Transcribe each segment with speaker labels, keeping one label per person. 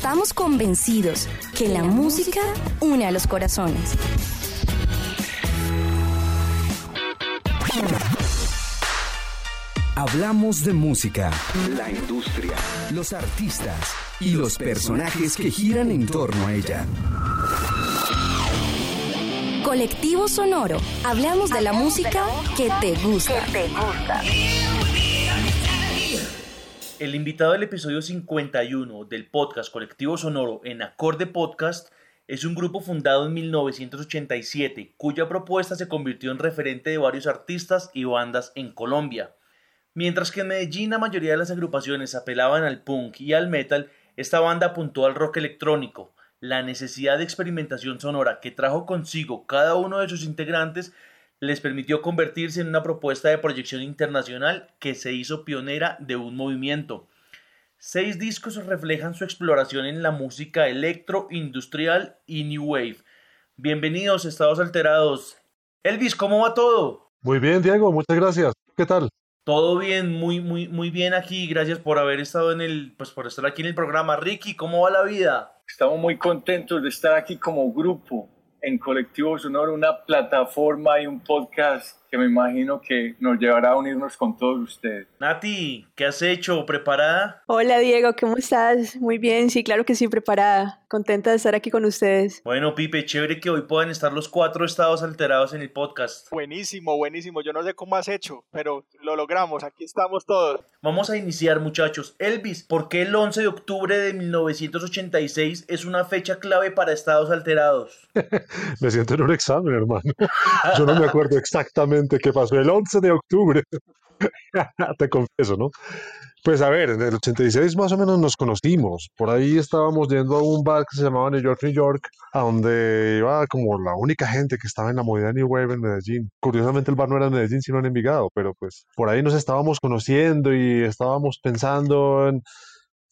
Speaker 1: Estamos convencidos que la música une a los corazones.
Speaker 2: Hablamos de música, la industria, los artistas y los personajes que giran en torno a ella.
Speaker 1: Colectivo Sonoro. Hablamos de la música que te gusta.
Speaker 3: El invitado del episodio 51 del podcast Colectivo Sonoro en Acorde Podcast es un grupo fundado en 1987 cuya propuesta se convirtió en referente de varios artistas y bandas en Colombia. Mientras que en Medellín la mayoría de las agrupaciones apelaban al punk y al metal, esta banda apuntó al rock electrónico. La necesidad de experimentación sonora que trajo consigo cada uno de sus integrantes les permitió convertirse en una propuesta de proyección internacional que se hizo pionera de un movimiento. Seis discos reflejan su exploración en la música electro, industrial y new wave. Bienvenidos, Estados Alterados. Elvis, ¿cómo va todo?
Speaker 4: Muy bien, Diego, muchas gracias. ¿Qué tal?
Speaker 3: Todo bien, muy, muy, muy bien aquí. Gracias por haber estado en el, pues por estar aquí en el programa. Ricky, ¿cómo va la vida?
Speaker 5: Estamos muy contentos de estar aquí como grupo en Colectivo Sonoro, una plataforma y un podcast que me imagino que nos llevará a unirnos con todos ustedes.
Speaker 3: Nati, ¿qué has hecho? ¿Preparada?
Speaker 6: Hola Diego, ¿cómo estás? Muy bien, sí, claro que sí, preparada. Contenta de estar aquí con ustedes.
Speaker 3: Bueno, Pipe, chévere que hoy puedan estar los cuatro estados alterados en el podcast.
Speaker 7: Buenísimo, buenísimo. Yo no sé cómo has hecho, pero lo logramos. Aquí estamos todos.
Speaker 3: Vamos a iniciar, muchachos. Elvis, ¿por qué el 11 de octubre de 1986 es una fecha clave para estados alterados?
Speaker 4: Me siento en un examen, hermano. Yo no me acuerdo exactamente qué pasó el 11 de octubre. Te confieso, ¿no? Pues a ver, en el 86 más o menos nos conocimos. Por ahí estábamos yendo a un bar que se llamaba New York, New York, a donde iba como la única gente que estaba en la movida New Wave en Medellín. Curiosamente el bar no era en Medellín, sino en Envigado, pero pues por ahí nos estábamos conociendo y estábamos pensando en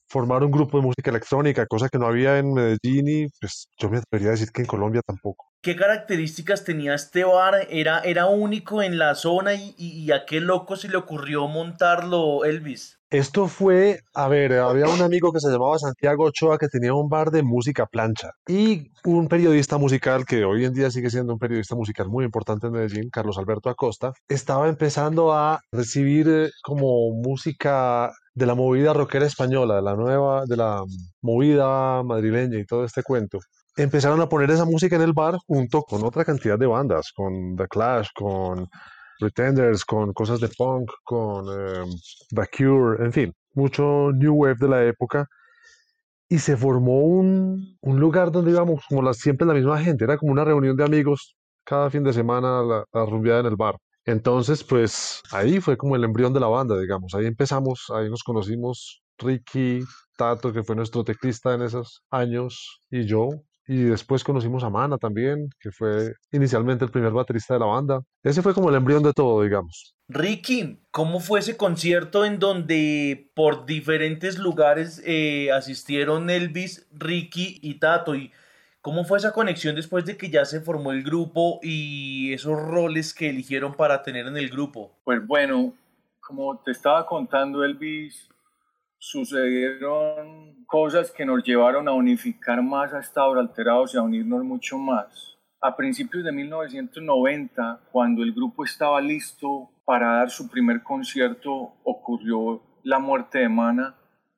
Speaker 4: formar un grupo de música electrónica, cosa que no había en Medellín y pues yo me atrevería a decir que en Colombia tampoco.
Speaker 3: ¿Qué características tenía este bar? ¿Era, era único en la zona y, y- a qué loco se le ocurrió montarlo, Elvis?
Speaker 4: Esto fue, a ver, había un amigo que se llamaba Santiago Ochoa que tenía un bar de música plancha y un periodista musical que hoy en día sigue siendo un periodista musical muy importante en Medellín, Carlos Alberto Acosta, estaba empezando a recibir eh, como música de la movida rockera española, de la nueva, de la movida madrileña y todo este cuento. Empezaron a poner esa música en el bar junto con otra cantidad de bandas, con The Clash, con Pretenders, con cosas de punk, con eh, The Cure, en fin, mucho new wave de la época. Y se formó un, un lugar donde íbamos como la, siempre la misma gente, era como una reunión de amigos cada fin de semana, la, la rumbeada en el bar. Entonces, pues ahí fue como el embrión de la banda, digamos. Ahí empezamos, ahí nos conocimos Ricky, Tato, que fue nuestro teclista en esos años, y yo. Y después conocimos a Mana también, que fue inicialmente el primer baterista de la banda. Ese fue como el embrión de todo, digamos.
Speaker 3: Ricky, ¿cómo fue ese concierto en donde por diferentes lugares eh, asistieron Elvis, Ricky y Tato? ¿Y cómo fue esa conexión después de que ya se formó el grupo y esos roles que eligieron para tener en el grupo?
Speaker 5: Pues bueno, como te estaba contando Elvis, sucedieron cosas que nos llevaron a unificar más a Estados Alterados y a unirnos mucho más. A principios de 1990, cuando el grupo estaba listo para dar su primer concierto, ocurrió la muerte de Mana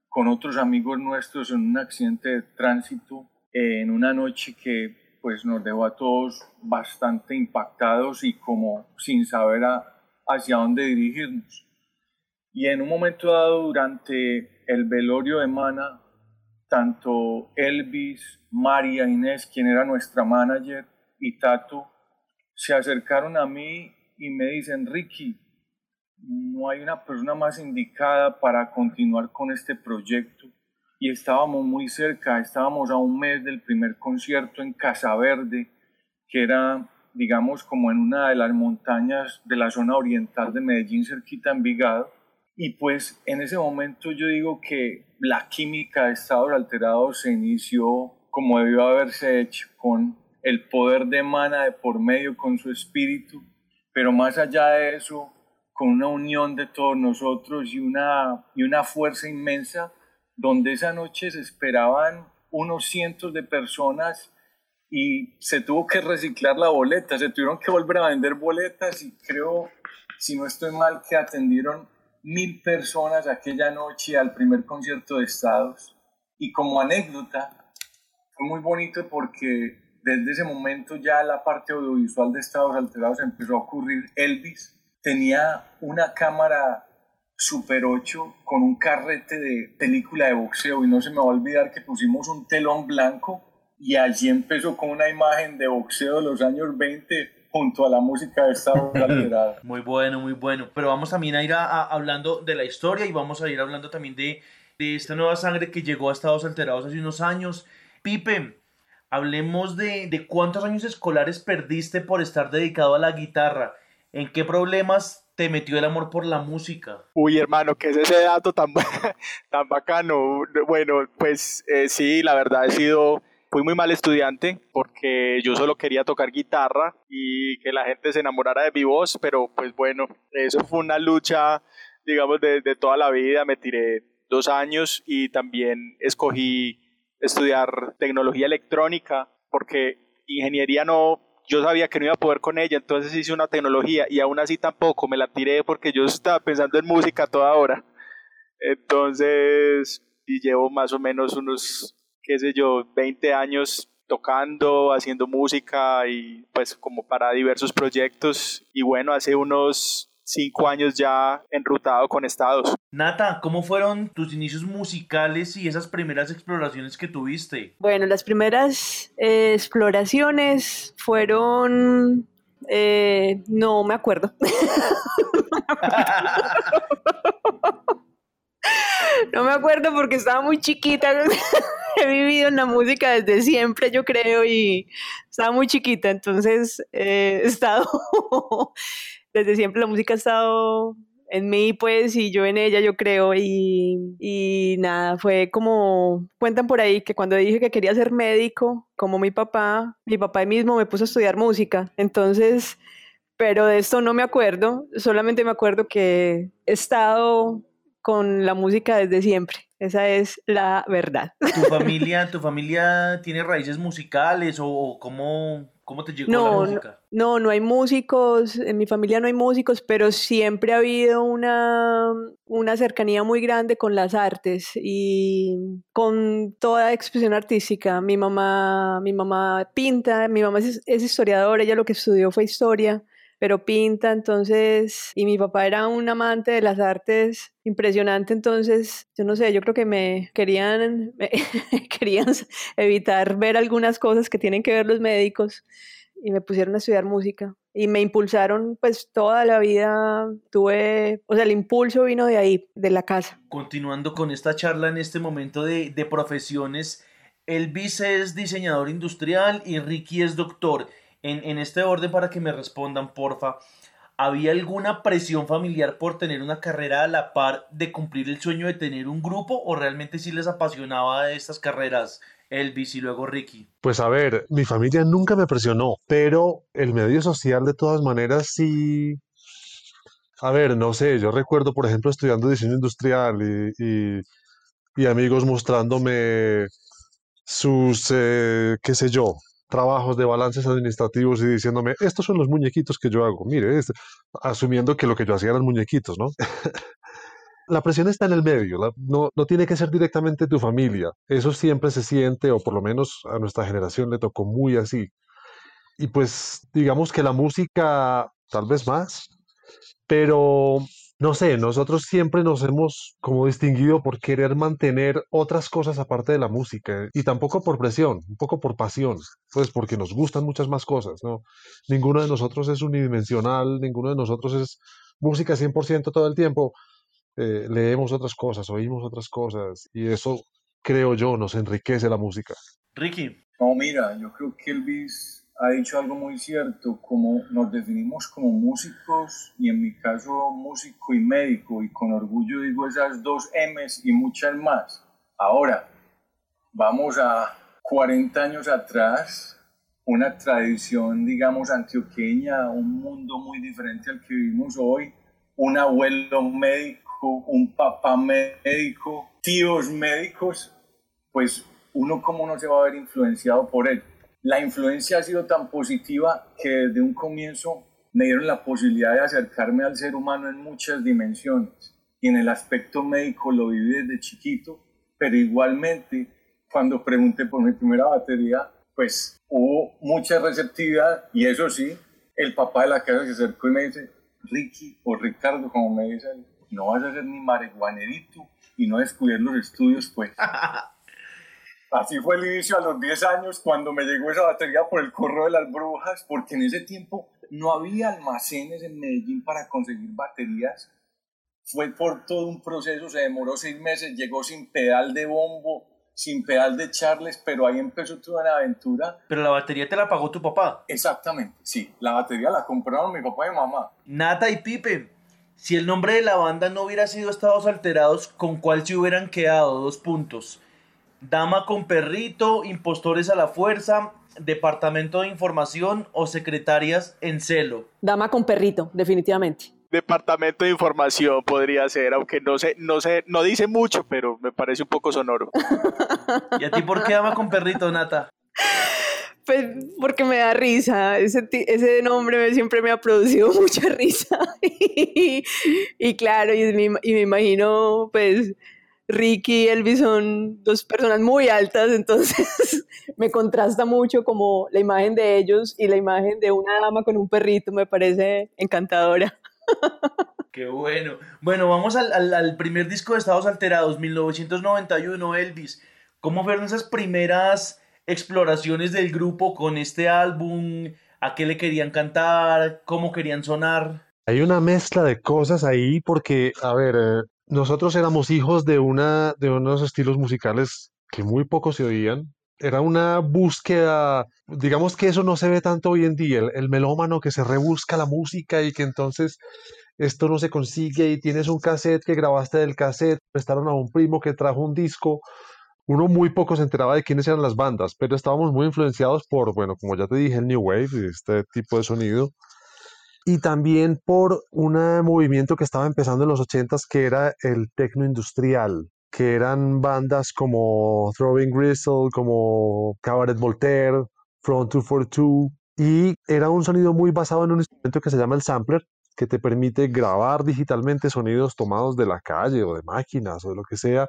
Speaker 5: con otros amigos nuestros en un accidente de tránsito en una noche que pues nos dejó a todos bastante impactados y como sin saber a- hacia dónde dirigirnos. Y en un momento dado, durante el velorio de Mana, tanto Elvis, María Inés, quien era nuestra manager, y Tato, se acercaron a mí y me dicen, Ricky, no hay una persona más indicada para continuar con este proyecto. Y estábamos muy cerca, estábamos a un mes del primer concierto en Casa Verde, que era, digamos, como en una de las montañas de la zona oriental de Medellín, cerquita en Vigado. Y pues en ese momento yo digo que la química de estados alterados se inició como debió haberse hecho, con el poder de Mana de por medio, con su espíritu, pero más allá de eso, con una unión de todos nosotros y una, y una fuerza inmensa, donde esa noche se esperaban unos cientos de personas y se tuvo que reciclar la boleta, se tuvieron que volver a vender boletas y creo, si no estoy mal, que atendieron mil personas aquella noche al primer concierto de Estados. Y como anécdota, fue muy bonito porque desde ese momento ya la parte audiovisual de Estados Alterados empezó a ocurrir. Elvis tenía una cámara Super 8 con un carrete de película de boxeo y no se me va a olvidar que pusimos un telón blanco y allí empezó con una imagen de boxeo de los años 20 junto a la música de Estados Alterados.
Speaker 3: Muy bueno, muy bueno. Pero vamos también a ir a- a- hablando de la historia y vamos a ir hablando también de, de esta nueva sangre que llegó a Estados Alterados hace unos años. Pipe, hablemos de, de cuántos años escolares perdiste por estar dedicado a la guitarra. ¿En qué problemas te metió el amor por la música?
Speaker 7: Uy, hermano, ¿qué es ese dato tan, tan bacano? Bueno, pues eh, sí, la verdad he sido, fui muy mal estudiante porque yo solo quería tocar guitarra y que la gente se enamorara de mi voz, pero pues bueno, eso fue una lucha, digamos, de, de toda la vida. Me tiré dos años y también escogí estudiar tecnología electrónica porque ingeniería no, yo sabía que no iba a poder con ella, entonces hice una tecnología y aún así tampoco me la tiré porque yo estaba pensando en música toda hora. Entonces, y llevo más o menos unos, qué sé yo, 20 años tocando, haciendo música y pues como para diversos proyectos. Y bueno, hace unos cinco años ya enrutado con Estados.
Speaker 3: Nata, ¿cómo fueron tus inicios musicales y esas primeras exploraciones que tuviste?
Speaker 6: Bueno, las primeras eh, exploraciones fueron... eh, no me acuerdo. No me acuerdo porque estaba muy chiquita. He vivido en la música desde siempre, yo creo, y estaba muy chiquita. Entonces, eh, he estado, desde siempre la música ha estado en mí, pues, y yo en ella, yo creo. Y, y nada, fue como, cuentan por ahí que cuando dije que quería ser médico, como mi papá, mi papá mismo me puso a estudiar música. Entonces, pero de esto no me acuerdo, solamente me acuerdo que he estado con la música desde siempre. Esa es la verdad.
Speaker 3: ¿Tu familia, tu familia tiene raíces musicales o, cómo, cómo te llegó la
Speaker 6: No, no,
Speaker 3: música?
Speaker 6: no, no hay músicos, en mi familia no hay músicos, pero siempre ha habido una, una cercanía muy grande con las artes y con toda expresión artística. Mi mamá, mi mamá pinta, mi mamá es, es historiadora, ella lo que estudió fue historia, pero pinta, entonces, y mi papá era un amante de las artes impresionante, entonces, yo no sé, yo creo que me querían, querían evitar ver algunas cosas que tienen que ver los médicos y me pusieron a estudiar música y me impulsaron pues toda la vida tuve o sea el impulso vino de ahí de la casa
Speaker 3: Continuando con esta charla en este momento de, de profesiones, Elvis es diseñador industrial y Ricky es doctor. En, este orden para que me respondan, porfa. ¿Había alguna presión familiar por tener una carrera a la par de cumplir el sueño de tener un grupo o realmente sí les apasionaba estas carreras Elvis y luego Ricky?
Speaker 4: Pues a ver, mi familia nunca me presionó, pero el medio social de todas maneras sí. A ver, no sé, yo recuerdo, por ejemplo, estudiando diseño industrial y, y- y amigos mostrándome sus, eh, qué sé yo, trabajos de balances administrativos y diciéndome, estos son los muñequitos que yo hago. Mire, es- asumiendo que lo que yo hacía eran muñequitos, ¿no? La presión está en el medio, la- no, no tiene que ser directamente tu familia. Eso siempre se siente, o por lo menos a nuestra generación le tocó muy así. Y pues digamos que la música, tal vez más, pero no sé, nosotros siempre nos hemos como distinguido por querer mantener otras cosas aparte de la música y tampoco por presión, un poco por pasión, pues porque nos gustan muchas más cosas, ¿no? Ninguno de nosotros es unidimensional, ninguno de nosotros es música 100% todo el tiempo. Eh, leemos otras cosas, oímos otras cosas y eso, creo yo, nos enriquece la música.
Speaker 3: Ricky.
Speaker 5: No, mira, yo creo que Elvis ha dicho algo muy cierto, como nos definimos como músicos y en mi caso músico y médico y con orgullo digo esas dos M's y muchas más. Ahora, vamos a 40 años atrás, una tradición, digamos, antioqueña, un mundo muy diferente al que vivimos hoy, un abuelo médico, un papá médico, tíos médicos, pues uno cómo no se va a ver influenciado por él la influencia ha sido tan positiva que desde un comienzo me dieron la posibilidad de acercarme al ser humano en muchas dimensiones. Y en el aspecto médico lo viví desde chiquito, pero igualmente cuando pregunté por mi primera batería, pues hubo mucha receptividad y eso sí, el papá de la casa se acercó y me dice, Ricky o Ricardo, como me dicen, no vas a ser ni marihuanerito y no descubrir los estudios, pues. Así fue el inicio a los 10 años cuando me llegó esa batería por el correo de las brujas, porque en ese tiempo no había almacenes en Medellín para conseguir baterías. Fue por todo un proceso, se demoró seis meses, llegó sin pedal de bombo, sin pedal de Charles, pero ahí empezó toda la aventura.
Speaker 3: Pero la batería te la pagó tu papá.
Speaker 5: Exactamente, sí, la batería la compraron mi papá y mi mamá.
Speaker 3: Nata y Pipe, si el nombre de la banda no hubiera sido Estados Alterados, ¿con cuál se hubieran quedado? Dos puntos. Dama con perrito, impostores a la fuerza, departamento de información o secretarias en celo.
Speaker 6: Dama con perrito, definitivamente.
Speaker 7: Departamento de información podría ser, aunque no sé, no sé, no dice mucho, pero me parece un poco sonoro.
Speaker 3: ¿Y a ti por qué dama con perrito, Nata?
Speaker 6: Pues porque me da risa, ese, ese nombre siempre me ha producido mucha risa. y, claro, y me imagino pues Ricky y Elvis son dos personas muy altas, entonces me contrasta mucho como la imagen de ellos y la imagen de una dama con un perrito, me parece encantadora.
Speaker 3: Qué bueno. Bueno, vamos al, primer disco de Estados Alterados, 1991, Elvis. ¿Cómo fueron esas primeras exploraciones del grupo con este álbum? ¿A qué le querían cantar? ¿Cómo querían sonar?
Speaker 4: Hay una mezcla de cosas ahí porque, a ver, eh, nosotros éramos hijos de, una, de unos estilos musicales que muy poco se oían. Era una búsqueda, digamos que eso no se ve tanto hoy en día, el, melómano que se rebusca la música y que entonces esto no se consigue y tienes un cassette que grabaste del cassette, prestaron a un primo que trajo un disco. Uno muy poco se enteraba de quiénes eran las bandas, pero estábamos muy influenciados por, bueno, como ya te dije, el New Wave, este tipo de sonido y también por un movimiento que estaba empezando en los 80s que era el tecno industrial, que eran bandas como Throwing Gristle, como Cabaret Voltaire, Front 242, y era un sonido muy basado en un instrumento que se llama el sampler, que te permite grabar digitalmente sonidos tomados de la calle o de máquinas o de lo que sea,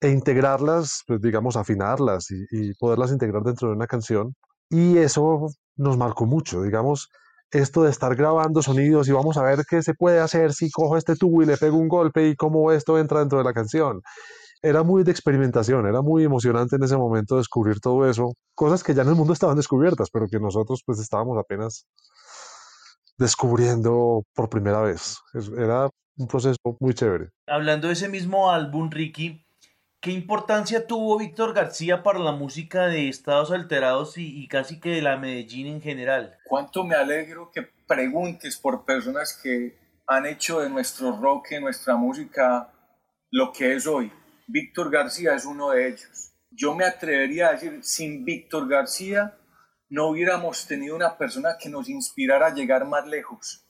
Speaker 4: e integrarlas, pues digamos, afinarlas y poderlas integrar dentro de una canción. Y eso nos marcó mucho, digamos, esto de estar grabando sonidos y vamos a ver qué se puede hacer si cojo este tubo y le pego un golpe y cómo esto entra dentro de la canción. Era muy de experimentación, era muy emocionante en ese momento descubrir todo eso, cosas que ya en el mundo estaban descubiertas, pero que nosotros pues estábamos apenas descubriendo por primera vez. Era un proceso muy chévere.
Speaker 3: Hablando de ese mismo álbum, Ricky, ¿Qué importancia tuvo Víctor García para la música de Estados Alterados y, casi que de la Medellín en general?
Speaker 5: Cuánto me alegro que preguntes por personas que han hecho de nuestro rock, y nuestra música, lo que es hoy. Víctor García es uno de ellos. Yo me atrevería a decir, sin Víctor García no hubiéramos tenido una persona que nos inspirara a llegar más lejos.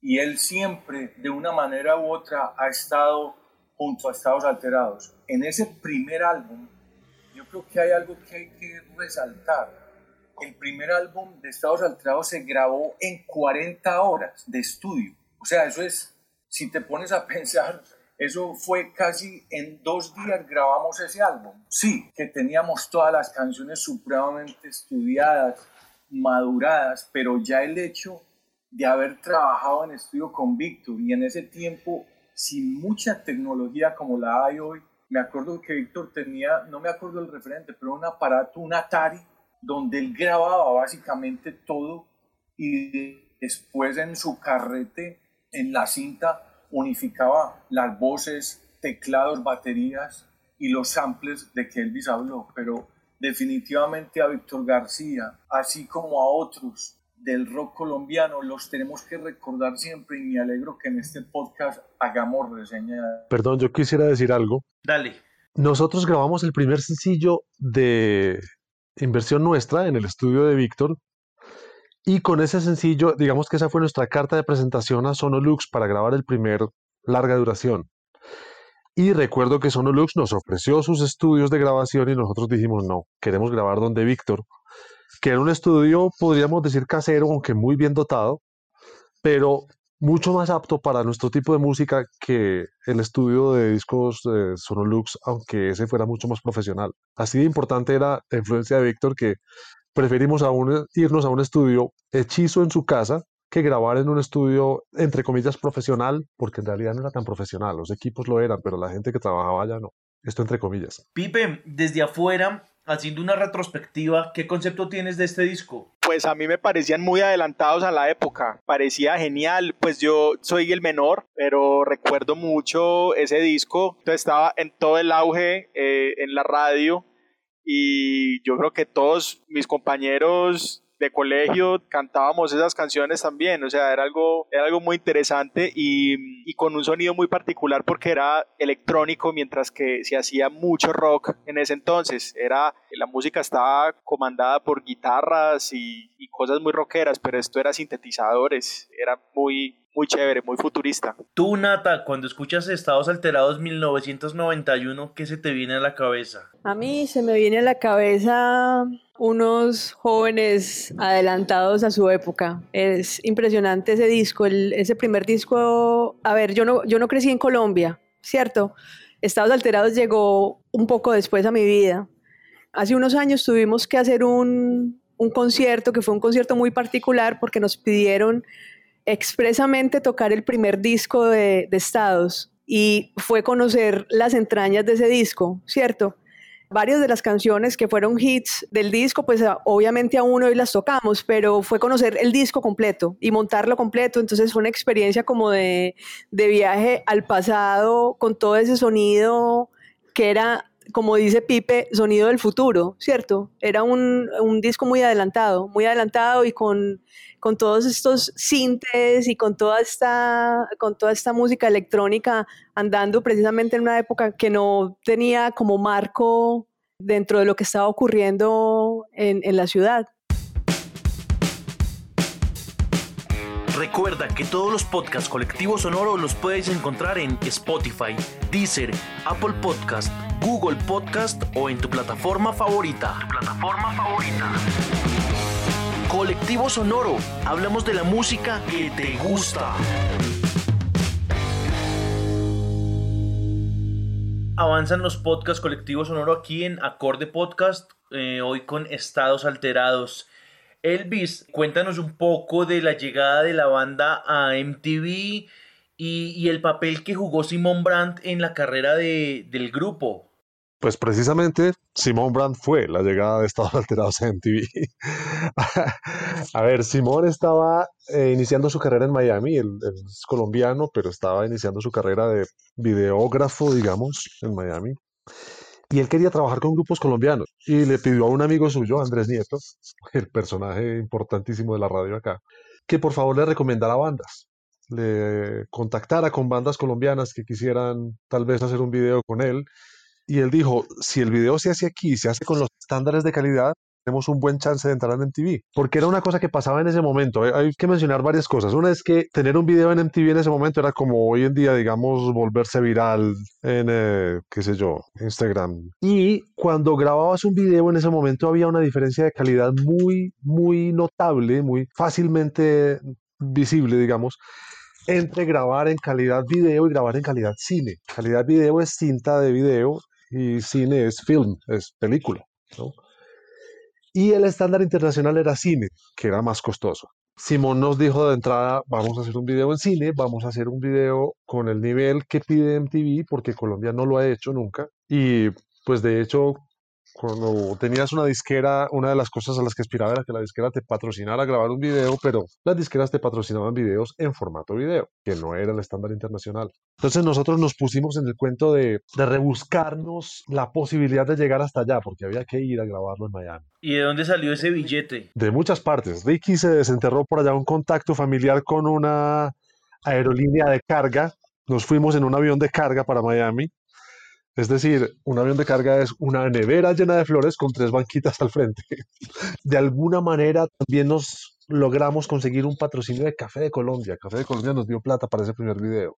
Speaker 5: Y él siempre, de una manera u otra, ha estado junto a Estados Alterados. En ese primer álbum, yo creo que hay algo que hay que resaltar. El primer álbum de Estados Alterados se grabó en 40 horas de estudio. O sea, eso es, si te pones a pensar, eso fue casi en dos días grabamos ese álbum. Sí, que teníamos todas las canciones supremamente estudiadas, maduradas, pero ya el hecho de haber trabajado en estudio con Víctor y en ese tiempo sin mucha tecnología como la hay hoy. Me acuerdo que Víctor tenía, no me acuerdo el referente, pero un aparato, un Atari, donde él grababa básicamente todo y después en su carrete, en la cinta, unificaba las voces, teclados, baterías y los samples de que Elvis habló. Pero definitivamente a Víctor García, así como a otros del rock colombiano, los tenemos que recordar siempre y me alegro que en este podcast hagamos reseña.
Speaker 4: Perdón, yo quisiera decir algo.
Speaker 3: Dale.
Speaker 4: Nosotros grabamos el primer sencillo de inversión nuestra en el estudio de Víctor y con ese sencillo, digamos que esa fue nuestra carta de presentación a Sonolux para grabar el primer larga duración. Y recuerdo que Sonolux nos ofreció sus estudios de grabación y nosotros dijimos, no, queremos grabar donde Víctor, que era un estudio, podríamos decir, casero, aunque muy bien dotado, pero mucho más apto para nuestro tipo de música que el estudio de discos de Sonolux, aunque ese fuera mucho más profesional. Así de importante era la influencia de Víctor que preferimos aún irnos a un estudio hechizo en su casa que grabar en un estudio, entre comillas, profesional, porque en realidad no era tan profesional. Los equipos lo eran, pero la gente que trabajaba allá no. Esto entre comillas.
Speaker 3: Pipe, desde afuera, haciendo una retrospectiva, ¿qué concepto tienes de este disco?
Speaker 7: Pues a mí me parecían muy adelantados a la época, parecía genial, pues yo soy el menor, pero recuerdo mucho ese disco, estaba en todo el auge eh, en la radio y yo creo que todos mis compañeros de colegio cantábamos esas canciones también, o sea, era algo, era algo muy interesante y, y, con un sonido muy particular porque era electrónico, mientras que se hacía mucho rock en ese entonces. Era, la música estaba comandada por guitarras y, y cosas muy rockeras, pero esto era sintetizadores, era muy, muy chévere, muy futurista.
Speaker 3: Tú, Nata, cuando escuchas Estados Alterados 1991, ¿qué se te viene a la cabeza?
Speaker 6: A mí se me viene a la cabeza unos jóvenes adelantados a su época. Es impresionante ese disco, el, ese primer disco. A ver, yo no, yo no crecí en Colombia, ¿cierto? Estados Alterados llegó un poco después a mi vida. Hace unos años tuvimos que hacer un, un concierto, que fue un concierto muy particular porque nos pidieron expresamente tocar el primer disco de, de Estados y fue conocer las entrañas de ese disco, ¿cierto? Varias de las canciones que fueron hits del disco, pues obviamente aún hoy las tocamos, pero fue conocer el disco completo y montarlo completo. Entonces fue una experiencia como de, de viaje al pasado con todo ese sonido que era como dice Pipe, sonido del futuro, ¿cierto? Era un, un disco muy adelantado, muy adelantado y con, con, todos estos sintes y con toda, esta, con toda esta música electrónica andando precisamente en una época que no tenía como marco dentro de lo que estaba ocurriendo en, en la ciudad.
Speaker 3: Recuerda que todos los podcasts colectivos sonoros los puedes encontrar en Spotify, Deezer, Apple Podcast, Google Podcast o en tu plataforma favorita. Tu plataforma favorita. Colectivo Sonoro, hablamos de la música que te gusta. Avanzan los podcasts colectivos sonoro aquí en Acorde Podcast, eh, hoy con estados alterados. Elvis, cuéntanos un poco de la llegada de la banda a MTV y, el papel que jugó Simon Brandt en la carrera del grupo.
Speaker 4: Pues precisamente Simon Brandt fue la llegada de Estados Alterados a MTV. a ver, Simón estaba eh, iniciando su carrera en Miami, él, es colombiano, pero estaba iniciando su carrera de videógrafo, digamos, en Miami y él quería trabajar con grupos colombianos y le pidió a un amigo suyo, Andrés Nieto, el personaje importantísimo de la radio acá, que por favor le recomendara bandas, le contactara con bandas colombianas que quisieran tal vez hacer un video con él. Y él dijo, si el video se hace aquí, se hace con los estándares de calidad, tenemos un buen chance de entrar en MTV. Porque era una cosa que pasaba en ese momento. Hay que mencionar varias cosas. Una es que tener un video en MTV en ese momento era como hoy en día, digamos, volverse viral en, eh, qué sé yo, Instagram. Y cuando grababas un video en ese momento había una diferencia de calidad muy, muy notable, muy fácilmente visible, digamos entre grabar en calidad video y grabar en calidad cine. Calidad video es cinta de video y cine es film, es película. ¿no? Y el estándar internacional era cine, que era más costoso. Simón nos dijo de entrada, vamos a hacer un video en cine, vamos a hacer un video con el nivel que pide MTV, porque Colombia no lo ha hecho nunca. Y pues de hecho, cuando tenías una disquera, una de las cosas a las que aspiraba era que la disquera te patrocinara grabar un video, pero las disqueras te patrocinaban videos en formato video, que no era el estándar internacional. Entonces nosotros nos pusimos en el cuento de, de rebuscarnos la posibilidad de llegar hasta allá, porque había que ir a grabarlo en Miami.
Speaker 3: ¿Y de dónde salió ese billete?
Speaker 4: De muchas partes. Ricky se desenterró por allá un contacto familiar con una aerolínea de carga. Nos fuimos en un avión de carga para Miami. Es decir, un avión de carga es una nevera llena de flores con tres banquitas al frente. De alguna manera también nos logramos conseguir un patrocinio de Café de Colombia. Café de Colombia nos dio plata para ese primer video.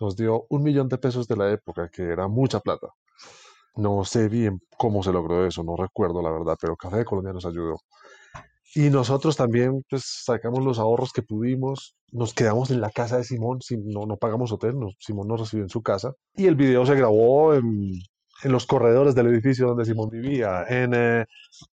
Speaker 4: Nos dio un millón de pesos de la época, que era mucha plata. No sé bien cómo se logró eso, no recuerdo la verdad, pero Café de Colombia nos ayudó. Y nosotros también, pues, sacamos los ahorros que pudimos, nos quedamos en la casa de Simón, Sim- no, no pagamos hotel, nos- Simón nos recibió en su casa. Y el video se grabó en, en los corredores del edificio donde Simón vivía, en, eh,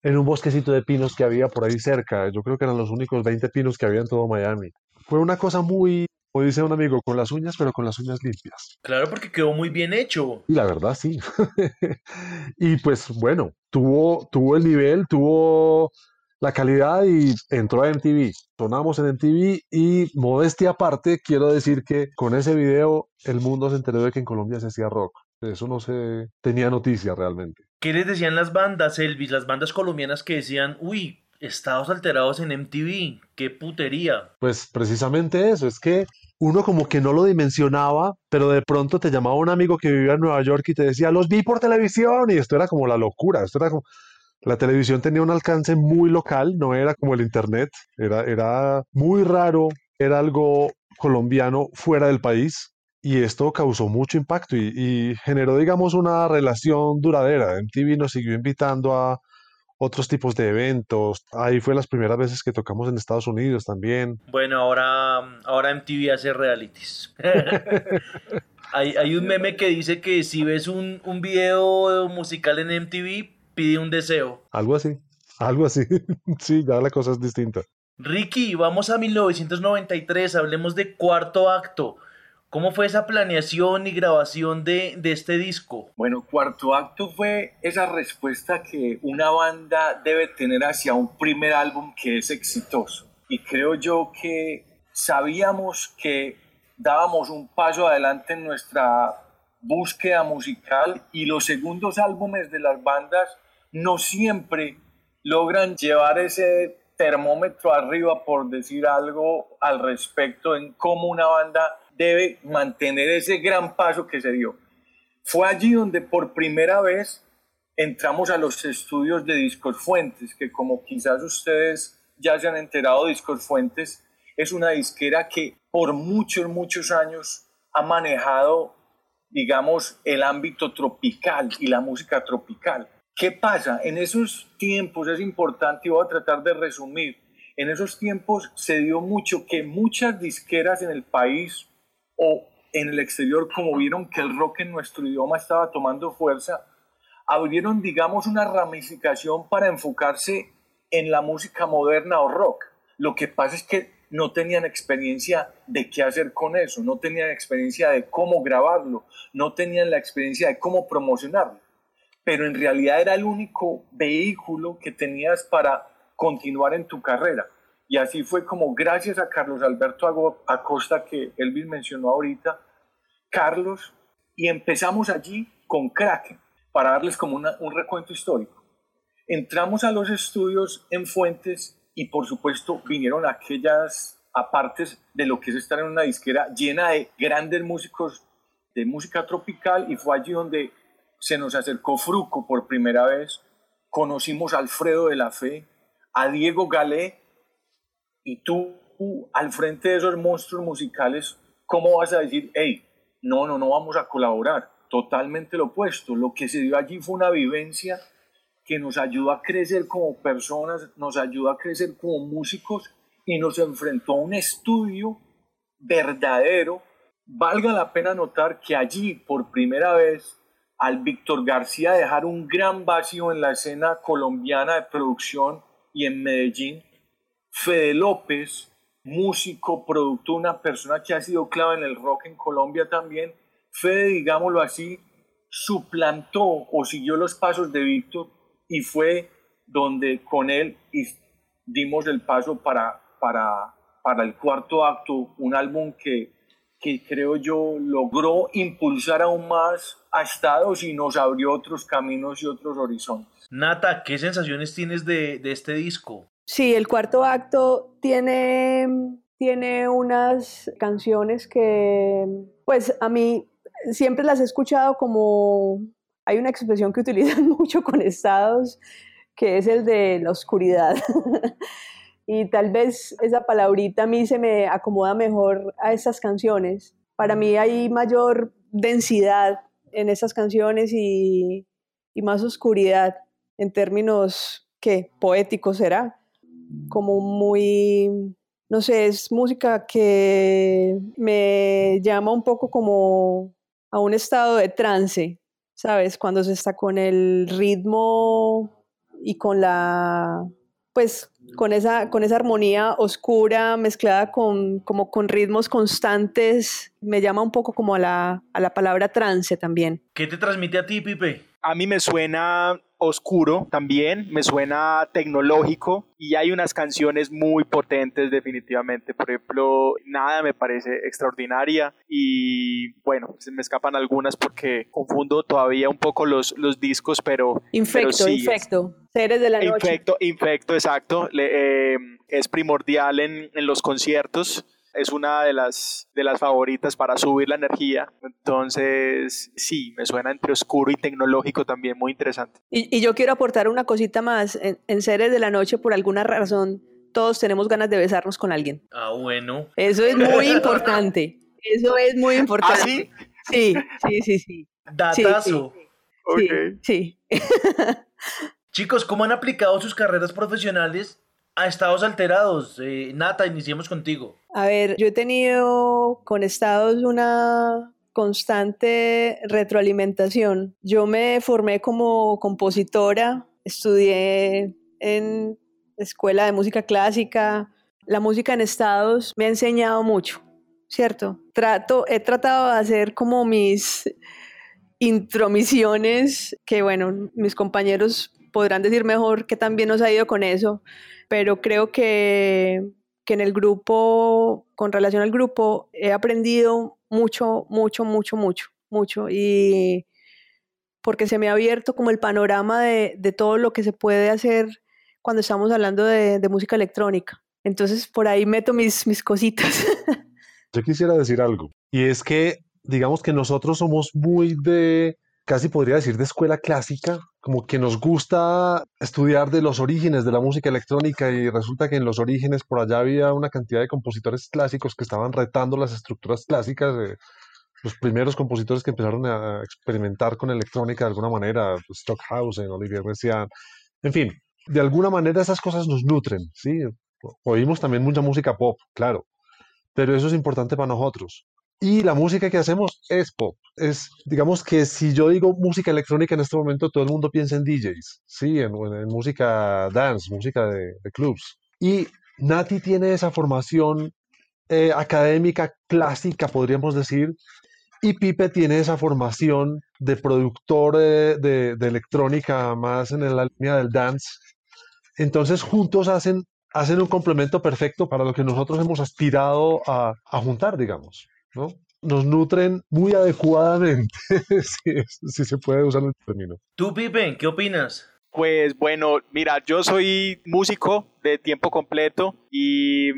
Speaker 4: en un bosquecito de pinos que había por ahí cerca. Yo creo que eran los únicos 20 pinos que había en todo Miami. Fue una cosa muy, como dice un amigo, con las uñas, pero con las uñas limpias.
Speaker 3: Claro, porque quedó muy bien hecho.
Speaker 4: Y la verdad, sí. y pues bueno, tuvo, tuvo el nivel, tuvo la calidad y entró a MTV. Sonamos en MTV y modestia aparte, quiero decir que con ese video el mundo se enteró de que en Colombia se hacía rock. Eso no se tenía noticia realmente.
Speaker 3: ¿Qué les decían las bandas, Elvis? Las bandas colombianas que decían, uy, estados alterados en MTV, qué putería.
Speaker 4: Pues precisamente eso, es que uno como que no lo dimensionaba, pero de pronto te llamaba un amigo que vivía en Nueva York y te decía, los vi por televisión, y esto era como la locura, esto era como... La televisión tenía un alcance muy local, no era como el internet, era, era muy raro, era algo colombiano fuera del país y esto causó mucho impacto y, y generó, digamos, una relación duradera. MTV nos siguió invitando a otros tipos de eventos, ahí fue las primeras veces que tocamos en Estados Unidos también.
Speaker 3: Bueno, ahora, ahora MTV hace realities. hay, hay un meme que dice que si ves un, un video musical en MTV, pide un deseo.
Speaker 4: Algo así, algo así. Sí, ya la cosa es distinta.
Speaker 3: Ricky, vamos a 1993, hablemos de cuarto acto. ¿Cómo fue esa planeación y grabación de, de este disco?
Speaker 5: Bueno, cuarto acto fue esa respuesta que una banda debe tener hacia un primer álbum que es exitoso. Y creo yo que sabíamos que dábamos un paso adelante en nuestra búsqueda musical y los segundos álbumes de las bandas no siempre logran llevar ese termómetro arriba por decir algo al respecto en cómo una banda debe mantener ese gran paso que se dio. Fue allí donde por primera vez entramos a los estudios de Discos Fuentes, que como quizás ustedes ya se han enterado, Discos Fuentes es una disquera que por muchos, muchos años ha manejado, digamos, el ámbito tropical y la música tropical. ¿Qué pasa? En esos tiempos es importante, y voy a tratar de resumir, en esos tiempos se dio mucho que muchas disqueras en el país o en el exterior, como vieron que el rock en nuestro idioma estaba tomando fuerza, abrieron, digamos, una ramificación para enfocarse en la música moderna o rock. Lo que pasa es que no tenían experiencia de qué hacer con eso, no tenían experiencia de cómo grabarlo, no tenían la experiencia de cómo promocionarlo. Pero en realidad era el único vehículo que tenías para continuar en tu carrera. Y así fue como gracias a Carlos Alberto Acosta, que Elvis mencionó ahorita, Carlos, y empezamos allí con Kraken, para darles como un recuento histórico. Entramos a los estudios en Fuentes y por supuesto vinieron aquellas apartes de lo que es estar en una disquera llena de grandes músicos de música tropical y fue allí donde se nos acercó Fruco por primera vez, conocimos a Alfredo de la Fe, a Diego Galé y tú al frente de esos monstruos musicales, ¿cómo vas a decir, hey, no, no, no vamos a colaborar? Totalmente lo opuesto. Lo que se dio allí fue una vivencia que nos ayudó a crecer como personas, nos ayudó a crecer como músicos y nos enfrentó a un estudio verdadero. Valga la pena notar que allí, por primera vez, al Víctor García dejar un gran vacío en la escena colombiana de producción y en Medellín, Fede López, músico, productor, una persona que ha sido clave en el rock en Colombia también. Fede, digámoslo así, suplantó o siguió los pasos de Víctor y fue donde con él dimos el paso para, para, para el cuarto acto, un álbum que, que creo yo logró impulsar aún más a Estados y nos abrió otros caminos y otros horizontes.
Speaker 3: Nata, ¿qué sensaciones tienes de, de este disco?
Speaker 6: Sí, el cuarto acto tiene, tiene unas canciones que, pues a mí siempre las he escuchado como, hay una expresión que utilizan mucho con estados, que es el de la oscuridad. y tal vez esa palabrita a mí se me acomoda mejor a esas canciones. Para mí hay mayor densidad en esas canciones y, y más oscuridad en términos que poéticos será, como muy, no sé, es música que me llama un poco como a un estado de trance, ¿sabes? Cuando se está con el ritmo y con la, pues, con esa, con esa armonía oscura mezclada con, como con ritmos constantes, me llama un poco como a la, a la palabra trance también.
Speaker 3: ¿Qué te transmite a ti, Pipe?
Speaker 7: A mí me suena oscuro también, me suena tecnológico y hay unas canciones muy potentes definitivamente. Por ejemplo, Nada me parece extraordinaria y bueno, se me escapan algunas porque confundo todavía un poco los, los discos, pero...
Speaker 6: Infecto, infecto. Seres de la noche.
Speaker 7: Infecto, infecto, exacto. Le, eh, es primordial en, en los conciertos es una de las, de las favoritas para subir la energía. Entonces, sí, me suena entre oscuro y tecnológico también muy interesante.
Speaker 6: Y, y yo quiero aportar una cosita más. En, en Seres de la Noche, por alguna razón, todos tenemos ganas de besarnos con alguien.
Speaker 3: Ah, bueno.
Speaker 6: Eso es muy importante. Eso es muy importante.
Speaker 7: ¿Ah, sí?
Speaker 6: Sí, sí, sí, sí.
Speaker 3: Datazo.
Speaker 6: Sí, sí. sí.
Speaker 3: Chicos, ¿cómo han aplicado sus carreras profesionales a estados alterados? Eh, Nata, iniciemos contigo.
Speaker 6: A ver, yo he tenido con estados una constante retroalimentación. Yo me formé como compositora, estudié en escuela de música clásica. La música en estados me ha enseñado mucho, ¿cierto? Trato, he tratado de hacer como mis intromisiones, que bueno, mis compañeros podrán decir mejor que también nos ha ido con eso, pero creo que, que en el grupo, con relación al grupo, he aprendido mucho, mucho, mucho, mucho, mucho. Y porque se me ha abierto como el panorama de, de todo lo que se puede hacer cuando estamos hablando de, música electrónica. Entonces, por ahí meto mis, mis cositas.
Speaker 4: Yo quisiera decir algo, y es que, digamos que nosotros somos muy de, casi podría decir, de escuela clásica, como que nos gusta estudiar de los orígenes de la música electrónica y resulta que en los orígenes por allá había una cantidad de compositores clásicos que estaban retando las estructuras clásicas. Eh, los primeros compositores que empezaron a experimentar con electrónica de alguna manera, pues, Stockhausen, Olivier Messiaen, en fin, de alguna manera esas cosas nos nutren, ¿sí? Oímos también mucha música pop, claro, pero eso es importante para nosotros. Y la música que hacemos es pop. Es, digamos que si yo digo música electrónica en este momento, todo el mundo piensa en DJs, ¿sí? En, música dance, música de, clubs. Y Nati tiene esa formación eh, académica clásica, podríamos decir, y Pipe tiene esa formación de productor de, de, electrónica más en la línea del dance. Entonces juntos hacen hacen un complemento perfecto para lo que nosotros hemos aspirado a juntar, digamos, ¿no? Nos nutren muy adecuadamente, si, si, se puede usar el término.
Speaker 3: ¿Tú, Pipe, qué opinas?
Speaker 7: Pues bueno, mira, yo soy músico de tiempo completo y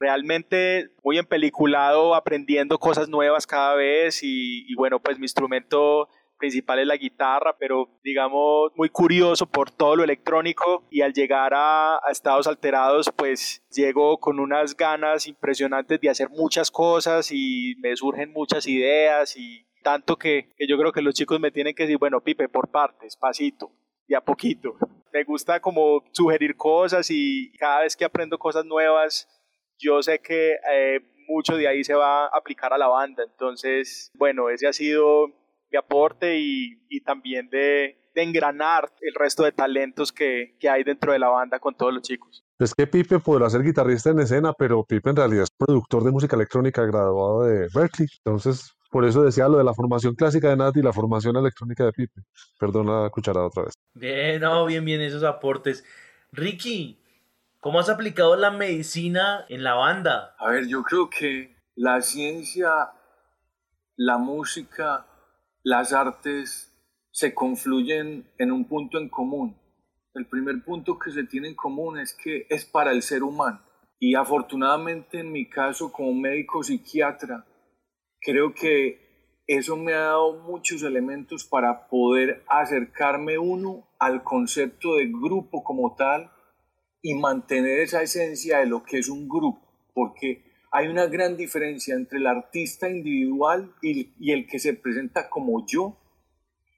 Speaker 7: realmente muy empeliculado, aprendiendo cosas nuevas cada vez y, y bueno, pues mi instrumento principal es la guitarra, pero digamos muy curioso por todo lo electrónico y al llegar a, a, estados alterados pues llego con unas ganas impresionantes de hacer muchas cosas y me surgen muchas ideas y tanto que, que yo creo que los chicos me tienen que decir, bueno, Pipe, por partes, pasito y a poquito. Me gusta como sugerir cosas y cada vez que aprendo cosas nuevas, yo sé que eh, mucho de ahí se va a aplicar a la banda. Entonces, bueno, ese ha sido mi aporte y, y también de, de, engranar el resto de talentos que, que hay dentro de la banda con todos los chicos.
Speaker 4: Es que Pipe podrá ser guitarrista en escena, pero Pipe en realidad es productor de música electrónica graduado de Berkeley. Entonces, por eso decía lo de la formación clásica de Nat y la formación electrónica de Pipe. Perdona la cucharada otra vez.
Speaker 3: Bien, no, bien, bien esos aportes. Ricky, ¿cómo has aplicado la medicina en la banda?
Speaker 5: A ver, yo creo que la ciencia, la música, las artes se confluyen en un punto en común. El primer punto que se tiene en común es que es para el ser humano. Y afortunadamente en mi caso como médico psiquiatra, creo que eso me ha dado muchos elementos para poder acercarme uno al concepto de grupo como tal y mantener esa esencia de lo que es un grupo, porque hay una gran diferencia entre el artista individual y, el que se presenta como yo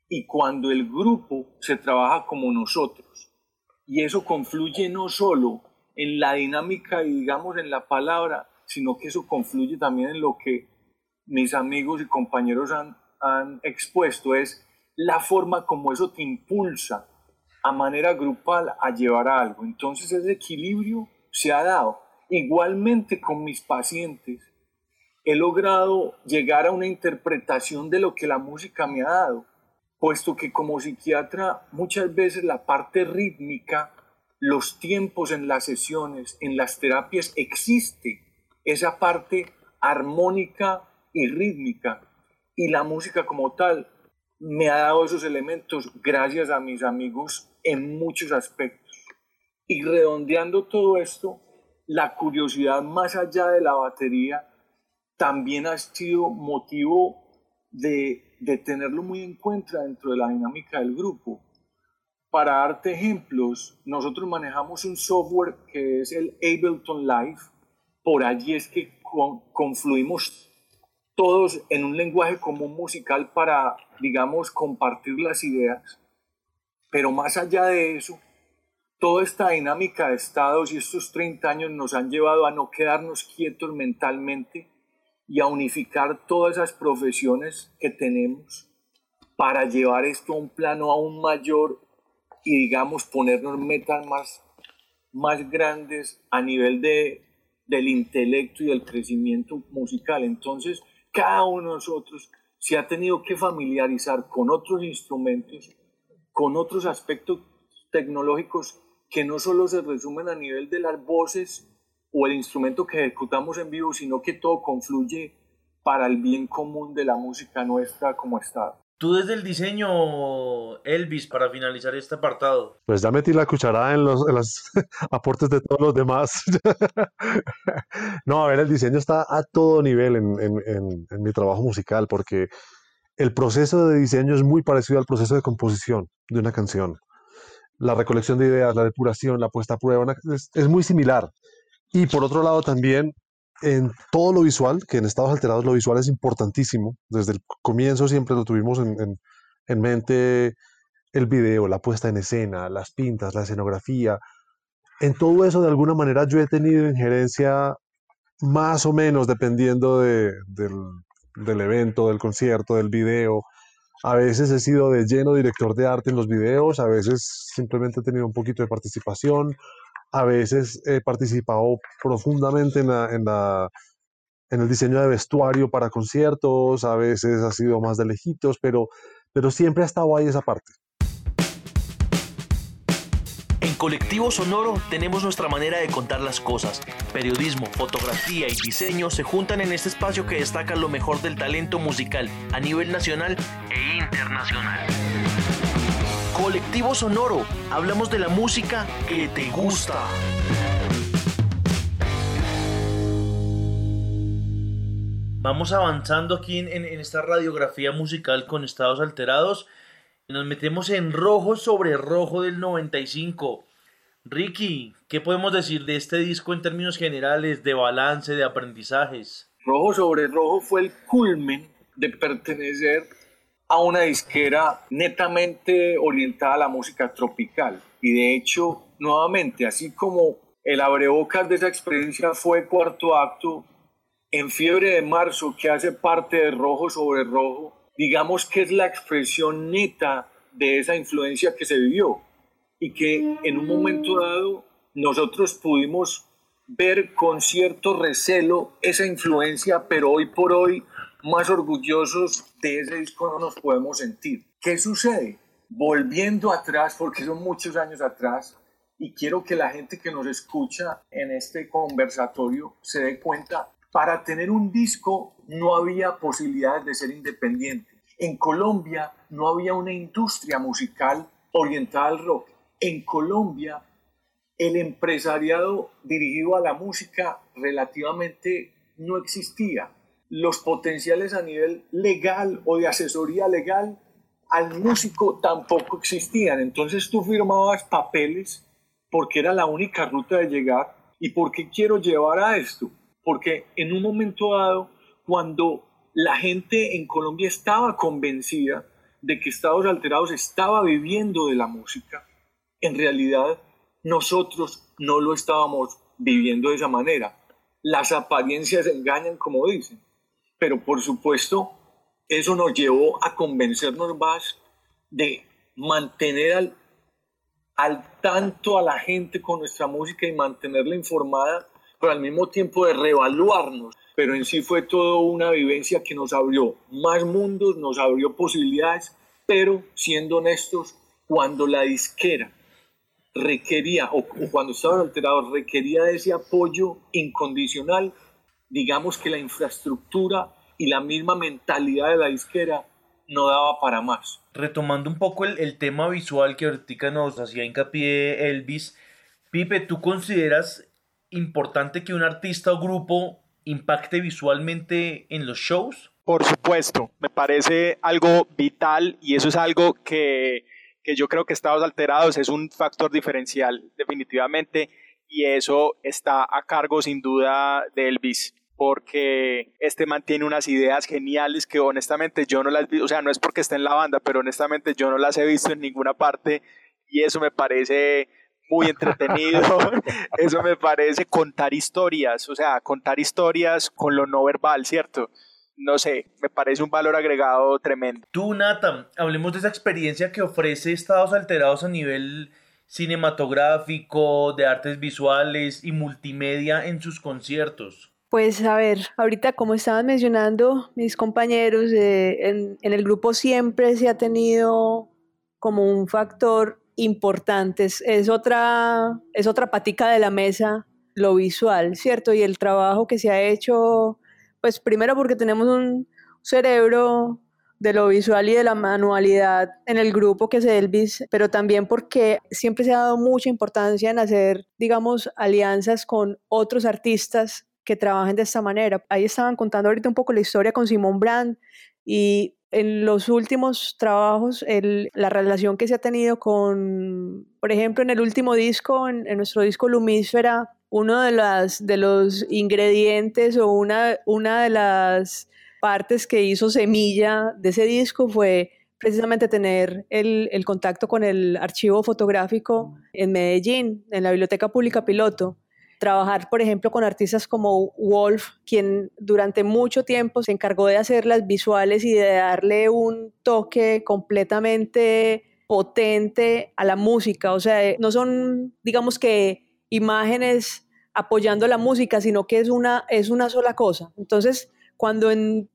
Speaker 5: y cuando el grupo se trabaja como nosotros. Y eso confluye no solo en la dinámica y digamos en la palabra, sino que eso confluye también en lo que mis amigos y compañeros han, han expuesto, es la forma como eso te impulsa a manera grupal a llevar a algo. Entonces ese equilibrio se ha dado. Igualmente con mis pacientes, he logrado llegar a una interpretación de lo que la música me ha dado puesto que como psiquiatra muchas veces la parte rítmica, los tiempos en las sesiones, en las terapias, existe esa parte armónica y rítmica. Y la música como tal me ha dado esos elementos gracias a mis amigos en muchos aspectos. Y redondeando todo esto, la curiosidad más allá de la batería también ha sido motivo de de tenerlo muy en cuenta dentro de la dinámica del grupo. Para darte ejemplos, nosotros manejamos un software que es el Ableton Live. Por allí es que confluimos todos en un lenguaje común musical para, digamos, compartir las ideas. Pero más allá de eso, toda esta dinámica de estados y estos 30 años nos han llevado a no quedarnos quietos mentalmente, y a unificar todas esas profesiones que tenemos para llevar esto a un plano aún mayor y digamos ponernos metas más, más grandes a nivel de, del intelecto y del crecimiento musical. Entonces, cada uno de nosotros se ha tenido que familiarizar con otros instrumentos, con otros aspectos tecnológicos que no solo se resumen a nivel de las voces o el instrumento que ejecutamos en vivo, sino que todo confluye para el bien común de la música nuestra como está.
Speaker 3: Tú desde el diseño, Elvis, para finalizar este apartado.
Speaker 4: Pues ya metí la cucharada en los, aportes de todos los demás. no, a ver, el diseño está a todo nivel en, en, en mi trabajo musical porque el proceso de diseño es muy parecido al proceso de composición de una canción. La recolección de ideas, la depuración, la puesta a prueba, es, muy similar. Y por otro lado también en todo lo visual, que en estados alterados lo visual es importantísimo. Desde el comienzo siempre lo tuvimos en, en, mente el video, la puesta en escena, las pintas, la escenografía. En todo eso, de alguna manera, yo he tenido injerencia más o menos dependiendo de, del, del evento, del concierto, del video. A veces he sido de lleno director de arte en los videos, a veces simplemente he tenido un poquito de participación, a veces he participado profundamente en, la, en, la, el diseño de vestuario para conciertos, a veces ha sido más de lejitos, pero, pero siempre ha estado ahí esa parte.
Speaker 3: Colectivo Sonoro tenemos nuestra manera de contar las cosas. Periodismo, fotografía y diseño se juntan en este espacio que destaca lo mejor del talento musical a nivel nacional e internacional. Colectivo Sonoro, hablamos de la música que te gusta. Vamos avanzando aquí en, esta radiografía musical con estados alterados. Nos metemos en rojo sobre rojo del 95. Ricky, ¿qué podemos decir de este disco en términos generales, de balance, de aprendizajes?
Speaker 5: Rojo sobre rojo fue el culmen de pertenecer a una disquera netamente orientada a la música tropical. Y de hecho, nuevamente, así como el abrebocas de esa experiencia fue cuarto acto, en Fiebre de Marzo, que hace parte de Rojo sobre Rojo, digamos que es la expresión neta de esa influencia que se vivió y que en un momento dado nosotros pudimos ver con cierto recelo esa influencia, pero hoy por hoy más orgullosos de ese disco no nos podemos sentir. ¿Qué sucede? Volviendo atrás, porque son muchos años atrás, y quiero que la gente que nos escucha en este conversatorio se dé cuenta, para tener un disco no había posibilidades de ser independiente. En Colombia no había una industria musical orientada al rock. En Colombia el empresariado dirigido a la música relativamente no existía. Los potenciales a nivel legal o de asesoría legal al músico tampoco existían. Entonces tú firmabas papeles porque era la única ruta de llegar. ¿Y por qué quiero llevar a esto? Porque en un momento dado, cuando la gente en Colombia estaba convencida de que Estados Alterados estaba viviendo de la música, en realidad nosotros no lo estábamos viviendo de esa manera. Las apariencias engañan, como dicen, pero por supuesto eso nos llevó a convencernos más de mantener al, al tanto a la gente con nuestra música y mantenerla informada, pero al mismo tiempo de reevaluarnos. Pero en sí fue toda una vivencia que nos abrió más mundos, nos abrió posibilidades, pero siendo honestos, cuando la disquera requería, o, cuando estaba alterado, requería de ese apoyo incondicional, digamos que la infraestructura y la misma mentalidad de la disquera no daba para más.
Speaker 3: Retomando un poco el, el tema visual que ahorita nos hacía hincapié Elvis, Pipe, ¿tú consideras importante que un artista o grupo impacte visualmente en los shows?
Speaker 7: Por supuesto, me parece algo vital y eso es algo que que yo creo que estados alterados es un factor diferencial definitivamente y eso está a cargo sin duda de Elvis porque este mantiene unas ideas geniales que honestamente yo no las vi, o sea, no es porque esté en la banda, pero honestamente yo no las he visto en ninguna parte y eso me parece muy entretenido, eso me parece contar historias, o sea, contar historias con lo no verbal, ¿cierto? No sé, me parece un valor agregado tremendo.
Speaker 3: Tú, Nathan, hablemos de esa experiencia que ofrece Estados Alterados a nivel cinematográfico, de artes visuales y multimedia en sus conciertos.
Speaker 6: Pues a ver, ahorita como estaban mencionando mis compañeros, eh, en, en, el grupo siempre se ha tenido como un factor importante, es, es, otra, es otra patica de la mesa lo visual, ¿cierto? Y el trabajo que se ha hecho pues primero porque tenemos un cerebro de lo visual y de la manualidad en el grupo que es Elvis, pero también porque siempre se ha dado mucha importancia en hacer, digamos, alianzas con otros artistas que trabajen de esta manera. Ahí estaban contando ahorita un poco la historia con Simón Brand y en los últimos trabajos la relación que se ha tenido con, por ejemplo, en el último disco, en, en nuestro disco Lumísfera, uno de, las, de los ingredientes o una, una de las partes que hizo semilla de ese disco fue precisamente tener el, el, contacto con el archivo fotográfico en Medellín, en la Biblioteca Pública Piloto. Trabajar, por ejemplo, con artistas como Wolf, quien durante mucho tiempo se encargó de hacer las visuales y de darle un toque completamente potente a la música. O sea, no son, digamos que imágenes apoyando la música, sino que es una, es una sola cosa. Entonces, cuando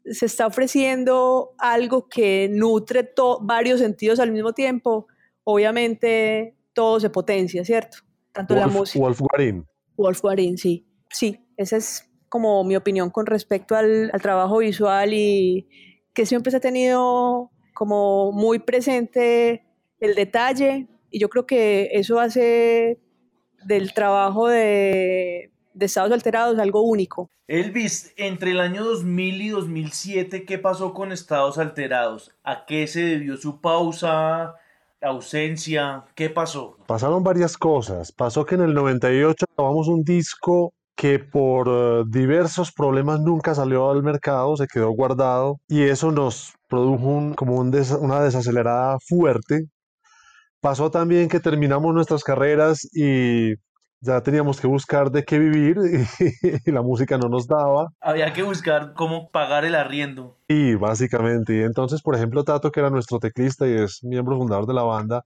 Speaker 6: se está ofreciendo algo que nutre varios sentidos al mismo tiempo, obviamente todo se potencia, ¿cierto?
Speaker 4: Tanto la música. Wolf Guarín.
Speaker 6: Wolf Guarín, sí. Sí, esa es como mi opinión con respecto al, al trabajo visual y que siempre se ha tenido como muy presente el detalle y yo creo que eso hace del trabajo de, de Estados Alterados algo único.
Speaker 3: Elvis, entre el año 2000 y 2007, ¿qué pasó con Estados Alterados? ¿A qué se debió su pausa, ausencia? ¿Qué pasó?
Speaker 4: Pasaron varias cosas. Pasó que en el 98 grabamos un disco que por uh, diversos problemas nunca salió al mercado, se quedó guardado y eso nos produjo un, como un des una desacelerada fuerte Pasó también que terminamos nuestras carreras y ya teníamos que buscar de qué vivir y, la música no nos daba.
Speaker 3: Había que buscar cómo pagar el arriendo.
Speaker 4: Y básicamente, y entonces, por ejemplo, Tato, que era nuestro teclista y es miembro fundador de la banda,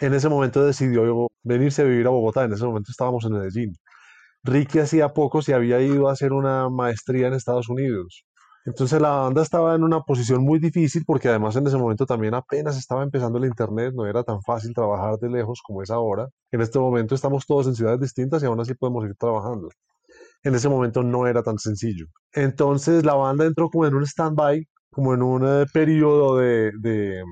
Speaker 4: en ese momento decidió venirse a vivir a Bogotá. En ese momento estábamos en Medellín. Ricky hacía poco se había ido a hacer una maestría en Estados Unidos. Entonces la banda estaba en una posición muy difícil porque además en ese momento también apenas estaba empezando el internet, no era tan fácil trabajar de lejos como es ahora. En este momento estamos todos en ciudades distintas y aún así podemos seguir trabajando. En ese momento no era tan sencillo. Entonces la banda entró como en un stand-by, como en un eh, periodo de, de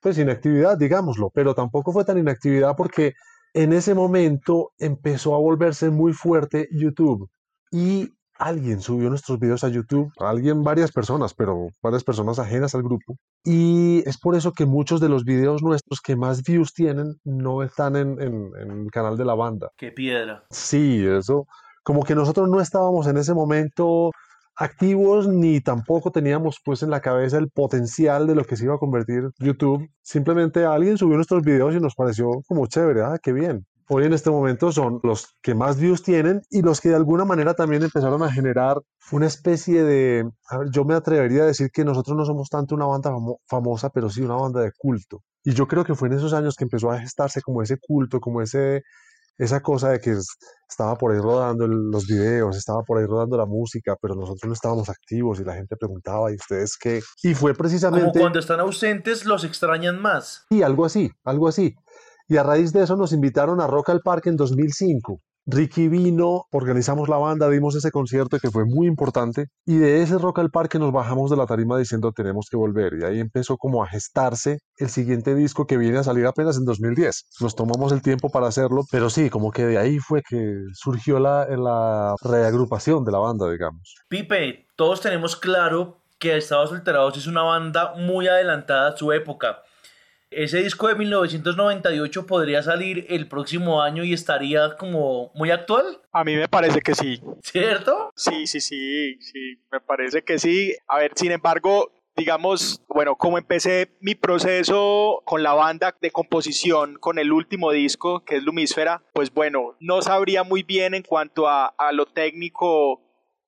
Speaker 4: pues inactividad, digámoslo, pero tampoco fue tan inactividad porque en ese momento empezó a volverse muy fuerte YouTube y alguien subió nuestros videos a YouTube, alguien, varias personas, pero varias personas ajenas al grupo. Y es por eso que muchos de los videos nuestros que más views tienen no están en, en, en el canal de la banda.
Speaker 3: Qué piedra.
Speaker 4: Sí, eso, como que nosotros no estábamos en ese momento activos ni tampoco teníamos pues en la cabeza el potencial de lo que se iba a convertir YouTube. Simplemente alguien subió nuestros videos y nos pareció como chévere, ah, qué bien. Hoy en este momento son los que más views tienen y los que de alguna manera también empezaron a generar una especie de, a ver, yo me atrevería a decir que nosotros no somos tanto una banda famo famosa, pero sí una banda de culto. Y yo creo que fue en esos años que empezó a gestarse como ese culto, como ese, esa cosa de que estaba por ahí rodando los videos, estaba por ahí rodando la música, pero nosotros no estábamos activos y la gente preguntaba, ¿y ustedes qué? Y fue precisamente...
Speaker 3: Como cuando están ausentes los extrañan más.
Speaker 4: Sí, algo así, algo así. Y a raíz de eso nos invitaron a Rock al Parque en 2005. Ricky vino, organizamos la banda, dimos ese concierto que fue muy importante y de ese Rock al Parque nos bajamos de la tarima diciendo tenemos que volver y ahí empezó como a gestarse el siguiente disco que viene a salir apenas en 2010. Nos tomamos el tiempo para hacerlo, pero sí, como que de ahí fue que surgió la, reagrupación de la banda, digamos.
Speaker 3: Pipe, todos tenemos claro que Estados Alterados es una banda muy adelantada a su época. Ese disco de 1998 podría salir el próximo año y estaría como muy actual.
Speaker 7: A mí me parece que sí.
Speaker 3: ¿Cierto?
Speaker 7: Sí, sí, sí, sí, me parece que sí. A ver, sin embargo, digamos, bueno, como empecé mi proceso con la banda de composición, con el último disco, que es Lumísfera, pues bueno, no sabría muy bien en cuanto a, a lo técnico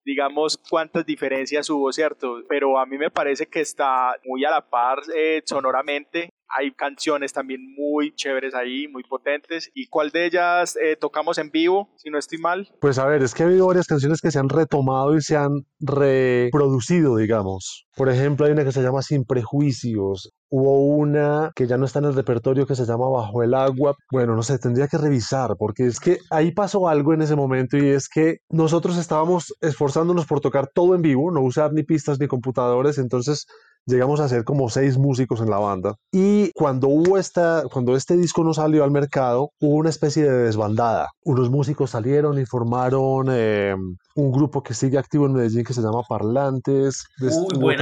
Speaker 7: digamos cuántas diferencias hubo, ¿cierto? Pero a mí me parece que está muy a la par eh, sonoramente hay canciones también muy chéveres ahí, muy potentes. ¿Y cuál de ellas eh, tocamos en vivo, si no estoy mal?
Speaker 4: Pues a ver, es que ha habido varias canciones que se han retomado y se han reproducido, digamos. Por ejemplo, hay una que se llama Sin Prejuicios. Hubo una que ya no está en el repertorio que se llama Bajo el Agua. Bueno, no sé, tendría que revisar porque es que ahí pasó algo en ese momento y es que nosotros estábamos esforzándonos por tocar todo en vivo, no usar ni pistas ni computadores, entonces llegamos a ser como seis músicos en la banda. Y cuando hubo esta, cuando este disco no salió al mercado, hubo una especie de desbandada. Unos músicos salieron y formaron eh, un grupo que sigue activo en Medellín que se llama Parlantes.
Speaker 3: Uy, buena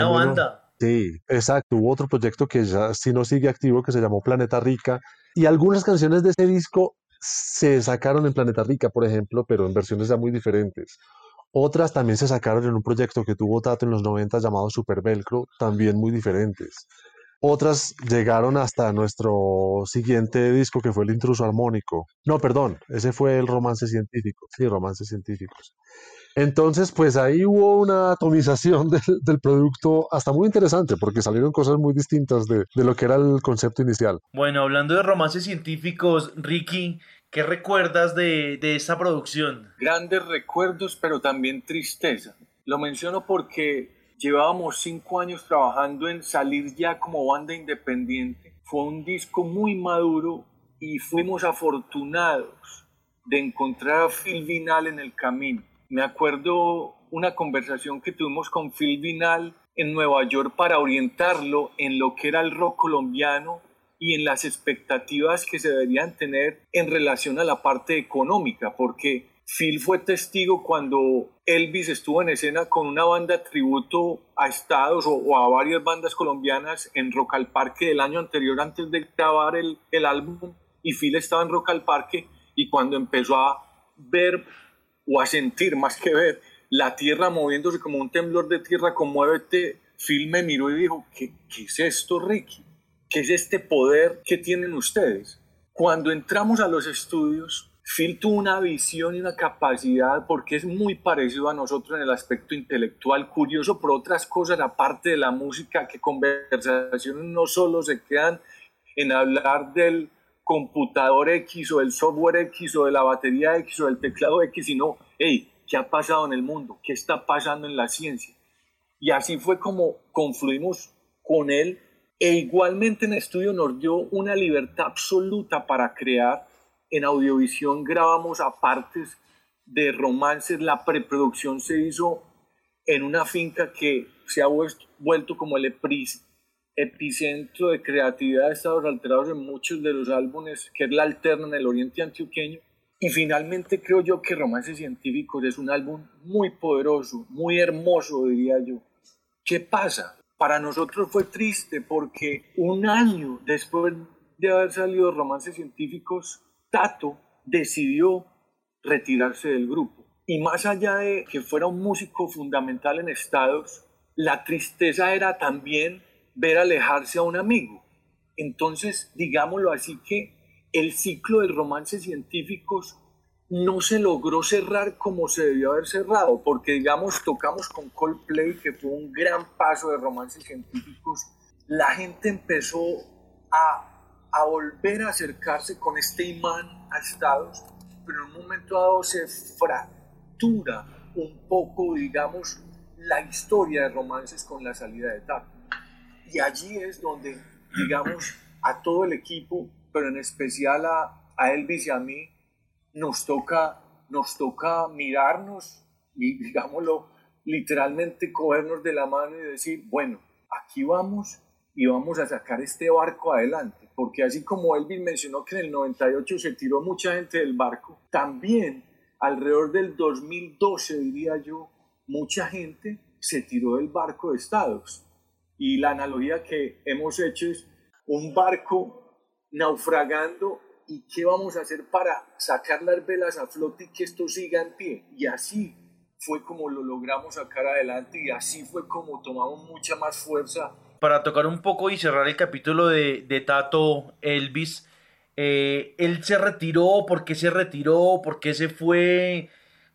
Speaker 4: Sí, exacto. Hubo otro proyecto que ya sí no sigue activo que se llamó Planeta Rica. Y algunas canciones de ese disco se sacaron en Planeta Rica, por ejemplo, pero en versiones ya muy diferentes. Otras también se sacaron en un proyecto que tuvo Tato en los 90 llamado Super Velcro, también muy diferentes. Otras llegaron hasta nuestro siguiente disco que fue El Intruso Armónico. No, perdón, ese fue el Romance Científico. Sí, Romances Científicos. Entonces, pues ahí hubo una atomización del, del, producto hasta muy interesante, porque salieron cosas muy distintas de, de, lo que era el concepto inicial.
Speaker 3: Bueno, hablando de romances científicos, Ricky, ¿qué recuerdas de, de esta producción?
Speaker 5: Grandes recuerdos, pero también tristeza. Lo menciono porque llevábamos cinco años trabajando en salir ya como banda independiente. Fue un disco muy maduro y fuimos afortunados de encontrar a Phil Vinal en el camino me acuerdo una conversación que tuvimos con Phil Vinal en Nueva York para orientarlo en lo que era el rock colombiano y en las expectativas que se deberían tener en relación a la parte económica, porque Phil fue testigo cuando Elvis estuvo en escena con una banda tributo a Estados o, a varias bandas colombianas en Rock al Parque del año anterior antes de grabar el, el álbum y Phil estaba en Rock al Parque y cuando empezó a ver o a sentir más que ver la tierra moviéndose como un temblor de tierra, conmuévete. Phil me miró y dijo, ¿qué, ¿qué es esto, Ricky? ¿Qué es este poder que tienen ustedes? Cuando entramos a los estudios, Phil una visión y una capacidad porque es muy parecido a nosotros en el aspecto intelectual, curioso por otras cosas, aparte de la música, que conversaciones no solo se quedan en hablar del computador X o del software X o de la batería X o del teclado X, sino, hey, ¿qué ha pasado en el mundo? ¿Qué está pasando en la ciencia? Y así fue como confluimos con él e igualmente en estudio nos dio una libertad absoluta para crear. En audiovisión grabamos apartes de romances, la preproducción se hizo en una finca que se ha vuelto como el epicentro de creatividad de estados alterados en muchos de los álbumes, que es la alterna en el oriente antioqueño. Y finalmente creo yo que Romances Científicos es un álbum muy poderoso, muy hermoso, diría yo. ¿Qué pasa? Para nosotros fue triste porque un año después de haber salido Romances Científicos, Tato decidió retirarse del grupo. Y más allá de que fuera un músico fundamental en Estados, la tristeza era también ver alejarse a un amigo. Entonces, digámoslo así que el ciclo de romances científicos no se logró cerrar como se debió haber cerrado, porque digamos tocamos con Coldplay, que fue un gran paso de romances científicos, la gente empezó a, a volver a acercarse con este imán a Estados, pero en un momento dado se fractura un poco, digamos, la historia de romances con la salida de Tato. Y allí es donde, digamos, a todo el equipo, pero en especial a, a Elvis y a mí, nos toca, nos toca mirarnos y, digámoslo, literalmente cogernos de la mano y decir, bueno, aquí vamos y vamos a sacar este barco adelante. Porque así como Elvis mencionó que en el 98 se tiró mucha gente del barco, también alrededor del 2012, diría yo, mucha gente se tiró del barco de Estados. Y la analogía que hemos hecho es un barco naufragando y qué vamos a hacer para sacar las velas a flote y que esto siga en pie. Y así fue como lo logramos sacar adelante y así fue como tomamos mucha más fuerza.
Speaker 3: Para tocar un poco y cerrar el capítulo de, Tato Elvis, eh, él se retiró, ¿por qué se retiró? ¿Por qué se fue?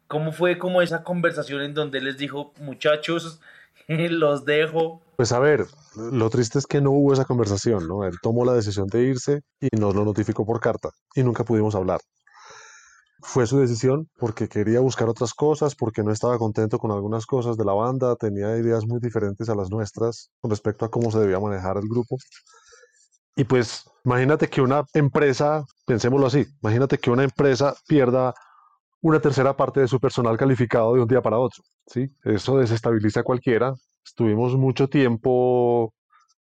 Speaker 3: ¿Cómo fue como esa conversación en donde les dijo, muchachos, los dejo?
Speaker 4: Pues a ver, lo triste es que no hubo esa conversación, ¿no? Él tomó la decisión de irse y nos lo notificó por carta y nunca pudimos hablar. Fue su decisión porque quería buscar otras cosas, porque no estaba contento con algunas cosas de la banda, tenía ideas muy diferentes a las nuestras con respecto a cómo se debía manejar el grupo. Y pues imagínate que una empresa, pensémoslo así, imagínate que una empresa pierda una tercera parte de su personal calificado de un día para otro, ¿sí? Eso desestabiliza a cualquiera, estuvimos mucho tiempo,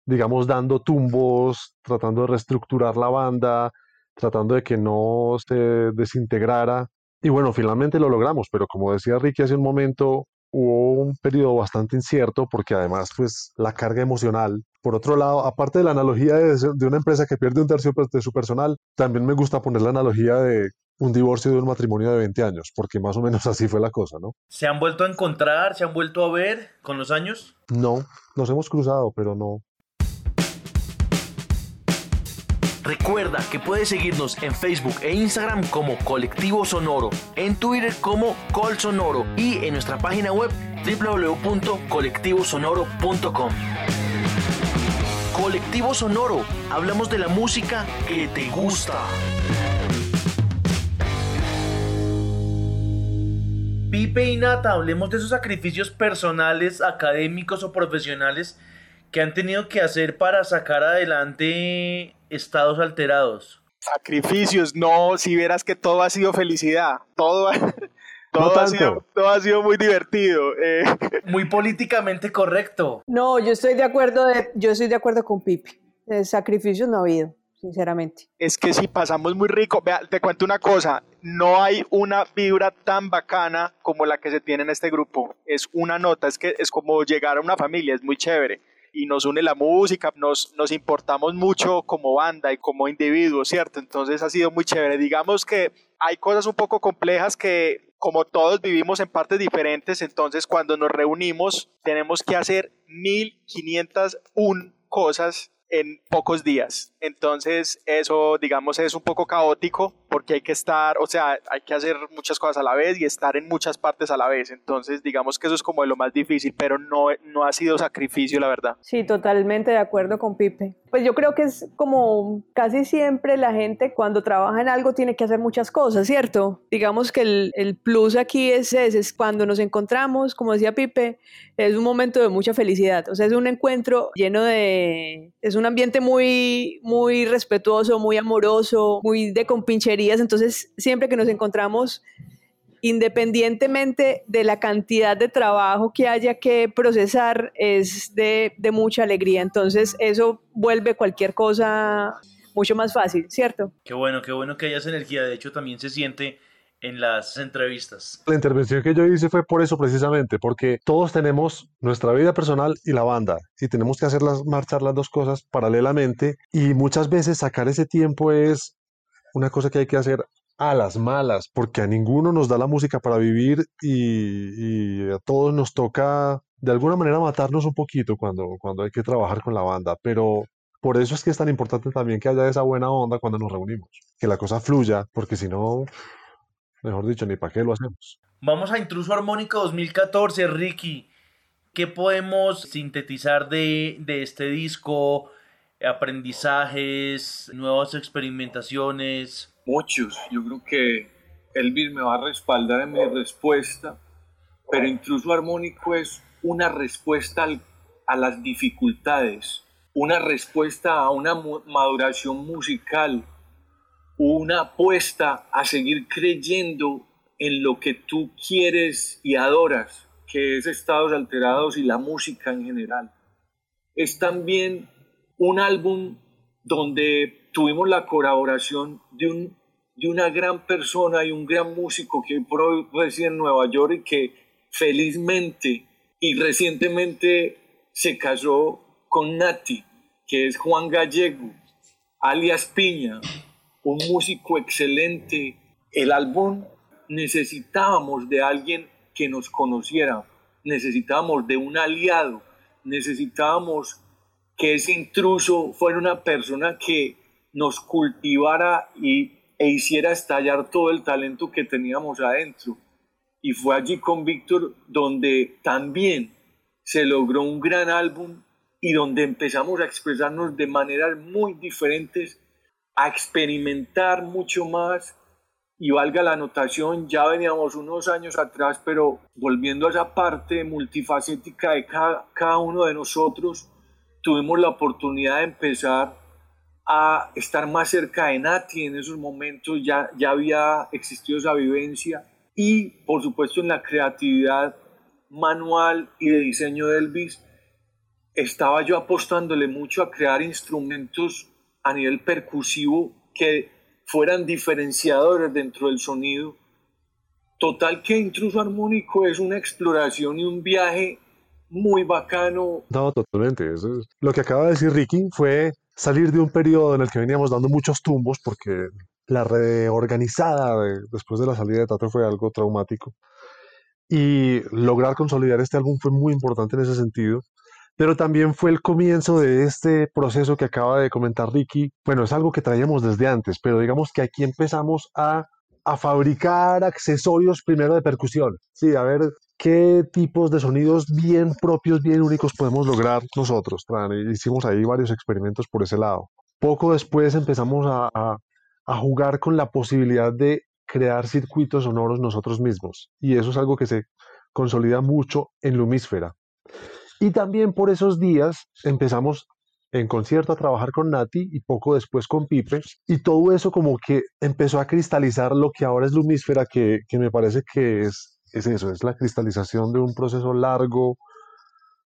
Speaker 4: digamos, dando tumbos, tratando de reestructurar la banda, tratando de que no se desintegrara. Y bueno, finalmente lo logramos, pero como decía Ricky hace un momento, hubo un periodo bastante incierto porque además, pues, la carga emocional. Por otro lado, aparte de la analogía de, de una empresa que pierde un tercio pues, de su personal, también me gusta poner la analogía de un divorcio de un matrimonio de 20 años, porque más o menos así fue la cosa, ¿no?
Speaker 3: ¿Se han vuelto a encontrar? ¿Se han vuelto a ver con los años?
Speaker 4: No, nos hemos cruzado, pero no.
Speaker 3: Recuerda que puedes seguirnos en Facebook e Instagram como Colectivo Sonoro, en Twitter como Col Sonoro y en nuestra página web www.colectivosonoro.com. Colectivo Sonoro, hablamos de la música que te gusta. Pipe y Nata, hablemos de esos sacrificios personales, académicos o profesionales que han tenido que hacer para sacar adelante estados alterados.
Speaker 7: Sacrificios, no, si vieras que todo ha sido felicidad, todo, todo, ha, sido, todo ha sido muy divertido. Eh.
Speaker 3: Muy políticamente correcto.
Speaker 6: No, yo estoy de acuerdo, de, yo estoy de acuerdo con Pipe. sacrificios no ha habido sinceramente.
Speaker 7: Es que si pasamos muy rico, vea, te cuento una cosa, no hay una vibra tan bacana como la que se tiene en este grupo. Es una nota, es que es como llegar a una familia, es muy chévere. Y nos une la música, nos, nos importamos mucho como banda y como individuos, ¿cierto? Entonces ha sido muy chévere. Digamos que hay cosas un poco complejas que como todos vivimos en partes diferentes, entonces cuando nos reunimos tenemos que hacer 1501 cosas en pocos días. Entonces eso, digamos, es un poco caótico porque hay que estar, o sea, hay que hacer muchas cosas a la vez y estar en muchas partes a la vez. Entonces, digamos que eso es como de lo más difícil, pero no, no ha sido sacrificio, la verdad.
Speaker 6: Sí, totalmente de acuerdo con Pipe. Pues yo creo que es como casi siempre la gente cuando trabaja en algo tiene que hacer muchas cosas, ¿cierto? Digamos que el, el plus aquí es ese, es cuando nos encontramos, como decía Pipe, es un momento de mucha felicidad. O sea, es un encuentro lleno de... Es un ambiente muy, muy respetuoso, muy amoroso, muy de Entonces, siempre que nos encontramos independientemente de la cantidad de trabajo que haya que procesar, es de, de, mucha alegría. Entonces, eso vuelve cualquier cosa mucho más fácil, ¿cierto?
Speaker 3: Qué bueno, qué bueno que haya esa energía. De hecho, también se siente en las entrevistas.
Speaker 4: La intervención que yo hice fue por eso precisamente, porque todos tenemos nuestra vida personal y la banda, y tenemos que hacerlas marchar las dos cosas paralelamente, y muchas veces sacar ese tiempo es una cosa que hay que hacer a las malas, porque a ninguno nos da la música para vivir y, a todos nos toca de alguna manera matarnos un poquito cuando, cuando hay que trabajar con la banda, pero por eso es que es tan importante también que haya esa buena onda cuando nos reunimos, que la cosa fluya, porque si no, mejor dicho, ni para qué lo hacemos.
Speaker 3: Vamos a Intruso Armónico 2014, Ricky. ¿Qué podemos sintetizar de, de este disco? Aprendizajes, nuevas experimentaciones.
Speaker 5: Muchos. Yo creo que Elvis me va a respaldar en mi respuesta, pero Intruso Armónico es una respuesta al, a las dificultades, una respuesta a una maduración musical, una apuesta a seguir creyendo en lo que tú quieres y adoras, que es Estados Alterados y la música en general. Es también un álbum donde tuvimos la colaboración de, un, de una gran persona y un gran músico que por hoy reside en Nueva York y que felizmente y recientemente se casó con Nati, que es Juan Gallego, alias Piña, un músico excelente. El álbum necesitábamos de alguien que nos conociera, necesitábamos de un aliado, necesitábamos que ese intruso fuera una persona que nos cultivara y, e hiciera estallar todo el talento que teníamos adentro. Y fue allí con Víctor donde también se logró un gran álbum y donde empezamos a expresarnos de maneras muy diferentes a experimentar mucho más y valga la anotación, ya veníamos unos años atrás, pero volviendo a esa parte multifacética de cada, cada, uno de nosotros, tuvimos la oportunidad de empezar a estar más cerca de Nati en esos momentos, ya, ya había existido esa vivencia y por supuesto en la creatividad manual y de diseño de Elvis, estaba yo apostándole mucho a crear instrumentos a nivel percusivo que fueran diferenciadores dentro del sonido. Total que Intruso Armónico es una exploración y un viaje muy bacano.
Speaker 4: No, totalmente. Lo que acaba de decir Ricky fue salir de un periodo en el que veníamos dando muchos tumbos porque la reorganizada de, después de la salida de Tato fue algo traumático. Y lograr consolidar este álbum fue muy importante en ese sentido pero también fue el comienzo de este proceso que acaba de comentar Ricky. Bueno, es algo que traíamos desde antes, pero digamos que aquí empezamos a, a fabricar accesorios primero de percusión, sí, a ver qué tipos de sonidos bien propios, bien únicos podemos lograr nosotros. Hicimos ahí varios experimentos por ese lado. Poco después empezamos a, jugar con la posibilidad de crear circuitos sonoros nosotros mismos, y eso es algo que se consolida mucho en Lumísfera. Y también por esos días empezamos en concierto a trabajar con Nati y poco después con Pipe. Y todo eso como que empezó a cristalizar lo que ahora es Lumísfera, que, que me parece que es, es eso, es la cristalización de un proceso largo,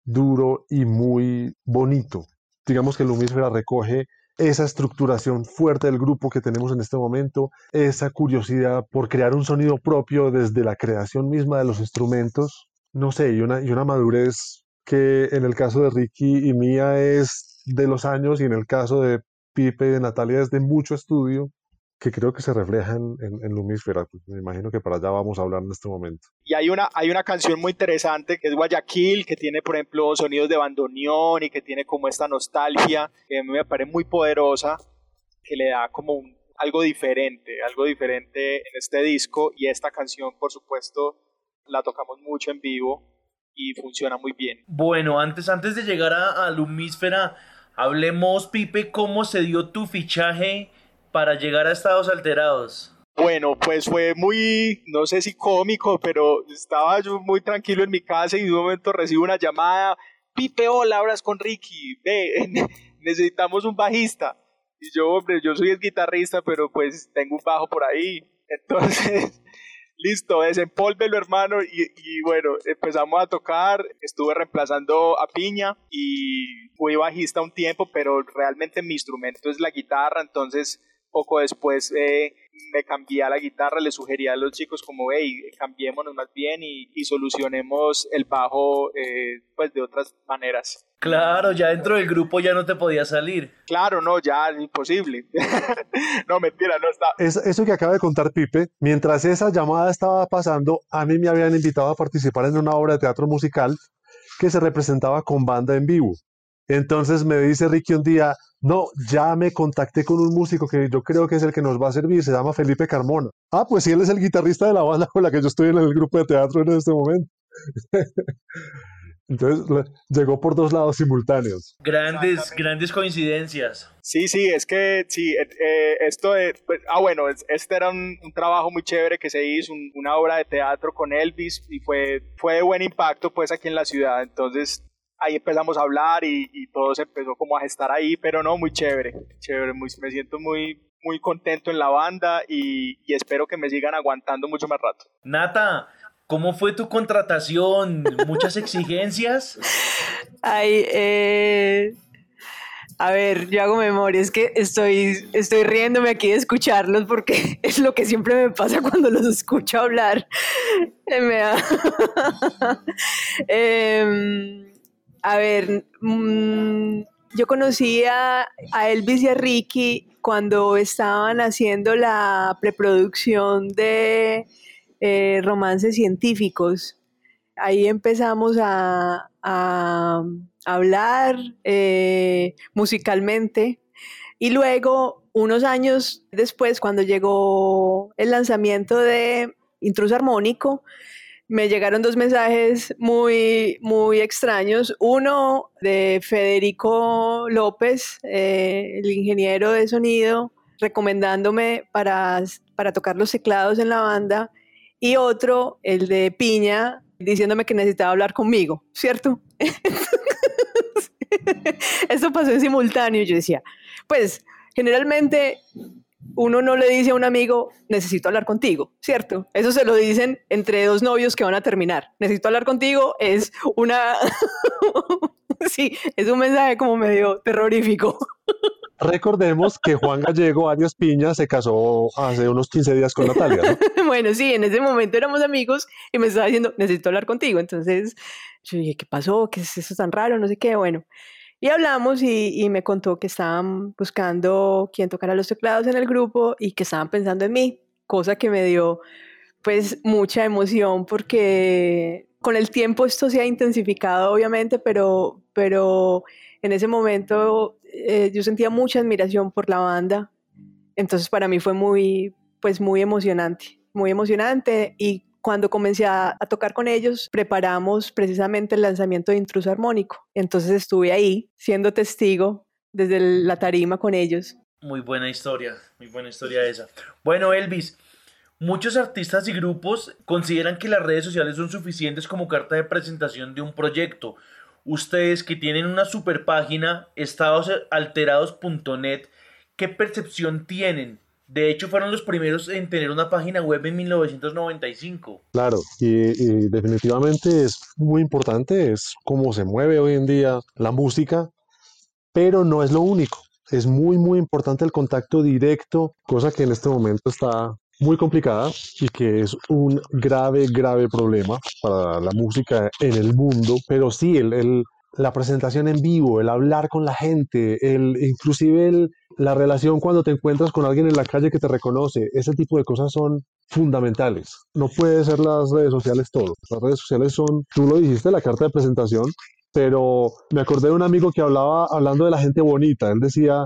Speaker 4: duro y muy bonito. Digamos que Lumísfera recoge esa estructuración fuerte del grupo que tenemos en este momento, esa curiosidad por crear un sonido propio desde la creación misma de los instrumentos, no sé, y una, y una madurez que en el caso de Ricky y mía es de los años y en el caso de Pipe y de Natalia es de mucho estudio que creo que se refleja en, en, Lumísfera. Pues me imagino que para allá vamos a hablar en este momento.
Speaker 7: Y hay una, hay una canción muy interesante que es Guayaquil, que tiene, por ejemplo, sonidos de bandoneón y que tiene como esta nostalgia, que a mí me parece muy poderosa, que le da como un algo diferente, algo diferente en este disco y esta canción, por supuesto, la tocamos mucho en vivo y funciona muy bien.
Speaker 3: Bueno, antes, antes de llegar a, a Lumísfera, hablemos, Pipe, cómo se dio tu fichaje para llegar a Estados Alterados.
Speaker 7: Bueno, pues fue muy, no sé si cómico, pero estaba yo muy tranquilo en mi casa y de un momento recibo una llamada, Pipe, hola, hablas con Ricky, ve, necesitamos un bajista. Y yo, hombre, yo soy el guitarrista, pero pues tengo un bajo por ahí. Entonces, listo, desempólvelo, hermano. Y, y, bueno, empezamos a tocar. Estuve reemplazando a Piña y fui bajista un tiempo, pero realmente mi instrumento es la guitarra. Entonces, poco después eh, me cambié a la guitarra, le sugerí a los chicos como, hey, cambiémonos más bien y, y solucionemos el bajo eh, pues de otras maneras.
Speaker 3: Claro, ya dentro del grupo ya no te podía salir.
Speaker 7: Claro, no, ya imposible. no, mentira, no está.
Speaker 4: Es, eso que acaba de contar Pipe, mientras esa llamada estaba pasando, a mí me habían invitado a participar en una obra de teatro musical que se representaba con banda en vivo. Entonces me dice Ricky un día, no, ya me contacté con un músico que yo creo que es el que nos va a servir, se llama Felipe Carmona. Ah, pues sí, él es el guitarrista de la banda con la que yo estoy en el grupo de teatro en este momento. Entonces llegó por dos lados simultáneos.
Speaker 3: Grandes, grandes coincidencias.
Speaker 7: Sí, sí, es que sí, eh, esto de, pues, ah bueno, este era un, un, trabajo muy chévere que se hizo, un, una obra de teatro con Elvis y fue, fue de buen impacto pues aquí en la ciudad, entonces ahí empezamos a hablar y, y todo se empezó como a gestar ahí, pero no, muy chévere, chévere, muy, me siento muy, muy contento en la banda y, y espero que me sigan aguantando mucho más rato.
Speaker 3: Nata, ¿Cómo fue tu contratación? ¿Muchas exigencias?
Speaker 6: Ay, eh, a ver, yo hago memoria, es que estoy, estoy riéndome aquí de escucharlos porque es lo que siempre me pasa cuando los escucho hablar. Me da... eh, a ver, mmm, yo conocí a, Elvis y a Ricky cuando estaban haciendo la preproducción de eh, romances científicos. Ahí empezamos a, a hablar eh, musicalmente y luego, unos años después, cuando llegó el lanzamiento de Intruso Armónico, me llegaron dos mensajes muy, muy extraños. Uno de Federico López, eh, el ingeniero de sonido, recomendándome para, para tocar los teclados en la banda y otro, el de Piña, diciéndome que necesitaba hablar conmigo, ¿cierto? Eso pasó en simultáneo yo decía, pues generalmente uno no le dice a un amigo, necesito hablar contigo, ¿cierto? Eso se lo dicen entre dos novios que van a terminar. Necesito hablar contigo es una... sí, es un mensaje como medio terrorífico.
Speaker 4: Recordemos que Juan Gallego Arias Piña se casó hace unos 15 días con Natalia.
Speaker 6: ¿no? bueno, sí, en ese momento éramos amigos y me estaba diciendo, necesito hablar contigo. Entonces yo dije, ¿qué pasó? ¿Qué es eso tan raro? No sé qué. Bueno, y hablamos y, y me contó que estaban buscando quién tocara los teclados en el grupo y que estaban pensando en mí, cosa que me dio pues mucha emoción porque con el tiempo esto se ha intensificado obviamente, pero, pero en ese momento eh, yo sentía mucha admiración por la banda, entonces para mí fue muy, pues muy emocionante, muy emocionante y cuando comencé a, tocar con ellos, preparamos precisamente el lanzamiento de Intruso Armónico. Entonces estuve ahí siendo testigo desde la tarima con ellos.
Speaker 3: Muy buena historia, muy buena historia esa. Bueno, Elvis, muchos artistas y grupos consideran que las redes sociales son suficientes como carta de presentación de un proyecto ustedes que tienen una super página, estadosalterados.net, ¿qué percepción tienen? De hecho, fueron los primeros en tener una página web en 1995.
Speaker 4: Claro, y, definitivamente es muy importante, es cómo se mueve hoy en día la música, pero no es lo único. Es muy, muy importante el contacto directo, cosa que en este momento está muy complicada y que es un grave, grave problema para la música en el mundo, pero sí, el, el, la presentación en vivo, el hablar con la gente, el, inclusive el, la relación cuando te encuentras con alguien en la calle que te reconoce, ese tipo de cosas son fundamentales. No puede ser las redes sociales todo. Las redes sociales son, tú lo dijiste, la carta de presentación, pero me acordé de un amigo que hablaba hablando de la gente bonita. Él decía,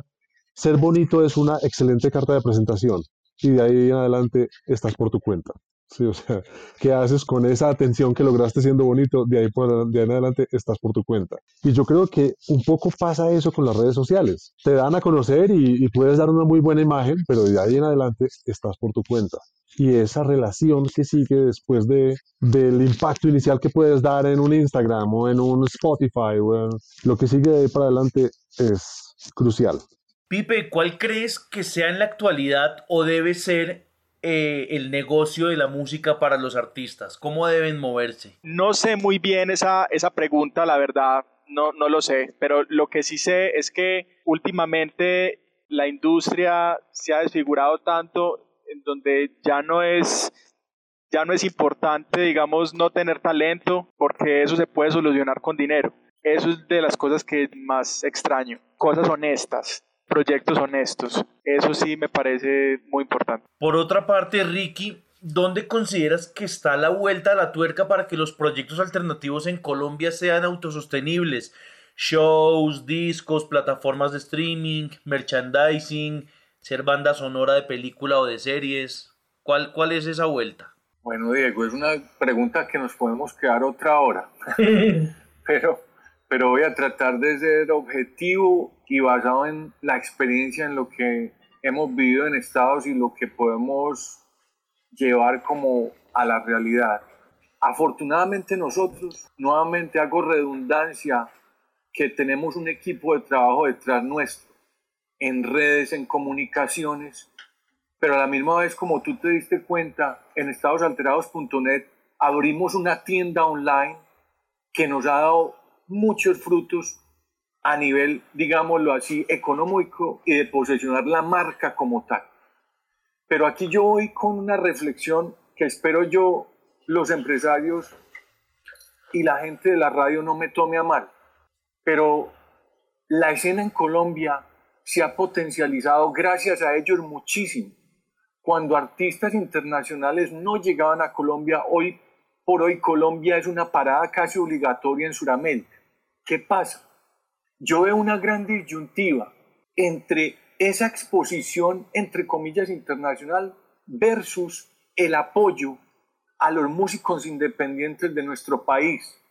Speaker 4: ser bonito es una excelente carta de presentación y de ahí en adelante estás por tu cuenta. Sí, o sea, ¿qué haces con esa atención que lograste siendo bonito? De ahí, por, de ahí en adelante estás por tu cuenta. Y yo creo que un poco pasa eso con las redes sociales. Te dan a conocer y, puedes dar una muy buena imagen, pero de ahí en adelante estás por tu cuenta. Y esa relación que sigue después de, del impacto inicial que puedes dar en un Instagram o en un Spotify o en lo que sigue de ahí para adelante es crucial.
Speaker 3: Pipe, ¿cuál crees que sea en la actualidad o debe ser eh, el negocio de la música para los artistas? ¿Cómo deben moverse?
Speaker 7: No sé muy bien esa, esa pregunta, la verdad, no, no lo sé, pero lo que sí sé es que últimamente la industria se ha desfigurado tanto en donde ya no es ya no es importante, digamos, no tener talento, porque eso se puede solucionar con dinero. Eso es de las cosas que más extraño. Cosas honestas, proyectos honestos. Eso sí me parece muy importante.
Speaker 3: Por otra parte, Ricky, ¿dónde consideras que está la vuelta a la tuerca para que los proyectos alternativos en Colombia sean autosostenibles? Shows, discos, plataformas de streaming, merchandising, ser banda sonora de película o de series. ¿Cuál, cuál es esa vuelta?
Speaker 5: Bueno, Diego, es una pregunta que nos podemos quedar otra hora. pero, pero voy a tratar de ser objetivo y basado en la experiencia, en lo que hemos vivido en Estados y lo que podemos llevar como a la realidad. Afortunadamente nosotros, nuevamente hago redundancia, que tenemos un equipo de trabajo detrás nuestro, en redes, en comunicaciones, pero a la misma vez, como tú te diste cuenta, en estadosalterados.net abrimos una tienda online que nos ha dado muchos frutos a nivel, digámoslo así, económico y de posesionar la marca como tal. Pero aquí yo voy con una reflexión que espero yo, los empresarios y la gente de la radio no me tome a mal. Pero la escena en Colombia se ha potencializado gracias a ellos muchísimo. Cuando artistas internacionales no llegaban a Colombia, hoy por hoy Colombia es una parada casi obligatoria en Sudamérica. ¿Qué pasa? Yo veo una gran disyuntiva entre esa exposición, entre comillas, internacional versus el apoyo a los músicos independientes de nuestro país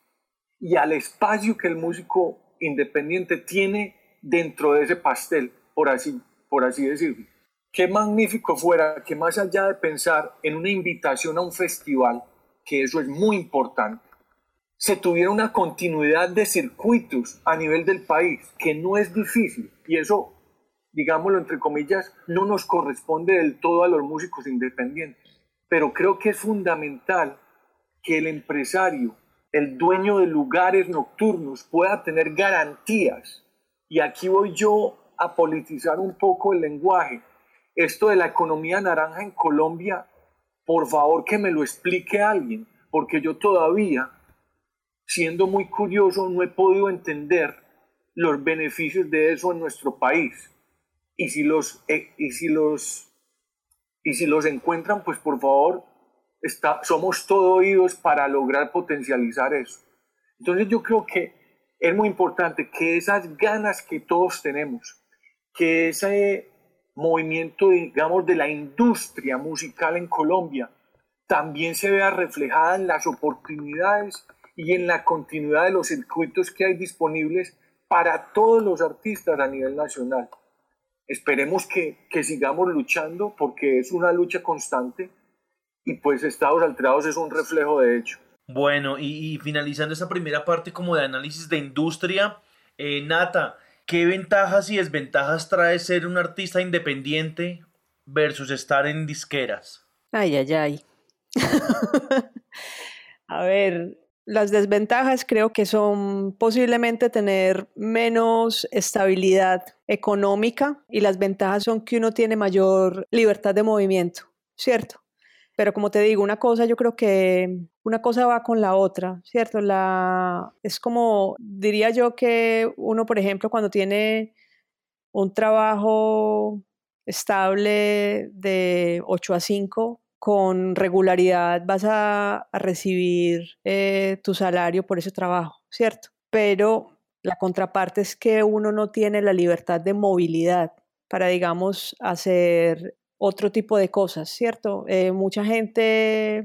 Speaker 5: y al espacio que el músico independiente tiene dentro de ese pastel, por así, por así decirlo. Qué magnífico fuera que más allá de pensar en una invitación a un festival, que eso es muy importante, se tuviera una continuidad de circuitos a nivel del país, que no es difícil, y eso, digámoslo entre comillas, no nos corresponde del todo a los músicos independientes. Pero creo que es fundamental que el empresario, el dueño de lugares nocturnos, pueda tener garantías. Y aquí voy yo a politizar un poco el lenguaje. Esto de la economía naranja en Colombia, por favor que me lo explique alguien, porque yo todavía siendo muy curioso, no he podido entender los beneficios de eso en nuestro país. Y si los, eh, y si los, y si los encuentran, pues por favor, está, somos todo oídos para lograr potencializar eso. Entonces yo creo que es muy importante que esas ganas que todos tenemos, que ese movimiento, digamos, de la industria musical en Colombia, también se vea reflejada en las oportunidades y en la continuidad de los circuitos que hay disponibles para todos los artistas a nivel nacional. Esperemos que, que sigamos luchando porque es una lucha constante y pues Estados Alterados es un reflejo de hecho.
Speaker 3: Bueno, y, y finalizando esta primera parte como de análisis de industria, eh, Nata, ¿qué ventajas y desventajas trae ser un artista independiente versus estar en disqueras?
Speaker 6: Ay, ay, ay. A ver, las desventajas creo que son posiblemente tener menos estabilidad económica y las ventajas son que uno tiene mayor libertad de movimiento, ¿cierto? Pero como te digo, una cosa yo creo que una cosa va con la otra, ¿cierto? La, es como, diría yo que uno, por ejemplo, cuando tiene un trabajo estable de 8 a 5, con regularidad vas a, recibir eh, tu salario por ese trabajo, ¿cierto? Pero la contraparte es que uno no tiene la libertad de movilidad, para, digamos, hacer otro tipo de cosas, ¿cierto? Eh, mucha gente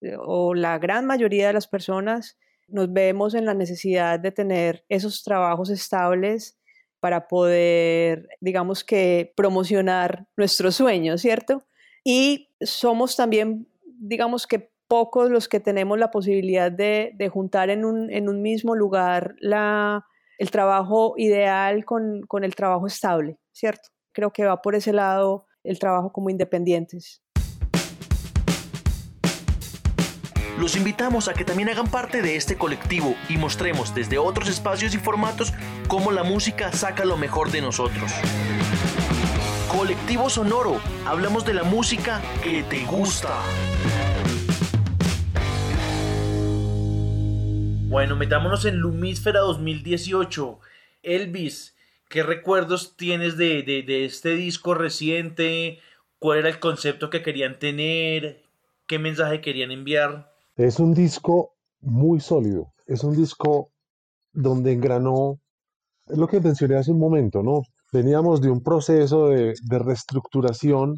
Speaker 6: eh, o la gran mayoría de las personas nos vemos en la necesidad de tener esos trabajos estables para poder, digamos que, promocionar nuestros sueños, ¿cierto? Y somos también, digamos que, pocos los que tenemos la posibilidad de, juntar en un, en un, mismo lugar la, el trabajo ideal con, con el trabajo estable, ¿cierto? Creo que va por ese lado el trabajo como independientes.
Speaker 3: Los invitamos a que también hagan parte de este colectivo y mostremos desde otros espacios y formatos cómo la música saca lo mejor de nosotros. Colectivo Sonoro, hablamos de la música que te gusta. Bueno, metámonos en Lumísfera 2018. Elvis, ¿qué recuerdos tienes de, de este disco reciente? ¿Cuál era el concepto que querían tener? ¿Qué mensaje querían enviar?
Speaker 4: Es un disco muy sólido, es un disco donde engranó, es lo que mencioné hace un momento, ¿no? Veníamos de un proceso de, reestructuración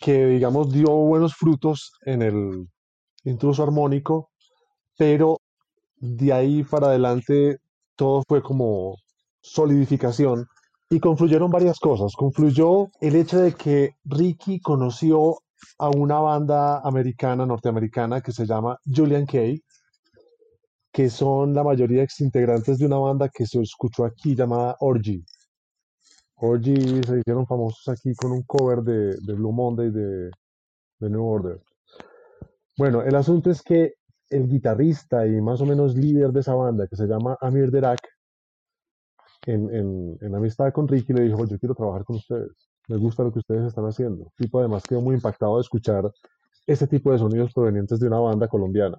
Speaker 4: que, digamos, dio buenos frutos en el intruso armónico, pero de ahí para adelante todo fue como solidificación y confluyeron varias cosas. Confluyó el hecho de que Ricky conoció a una banda americana, norteamericana, que se llama Julian Kay, que son la mayoría ex integrantes de una banda que se escuchó aquí llamada Orgy. Orgy se hicieron famosos aquí con un cover de, Blue Monday de, New Order. Bueno, el asunto es que el guitarrista y más o menos líder de esa banda, que se llama Amir Derak, en, en, en amistad con Ricky le dijo, yo quiero trabajar con ustedes me gusta lo que ustedes están haciendo. tipo además quedó muy impactado de escuchar ese tipo de sonidos provenientes de una banda colombiana.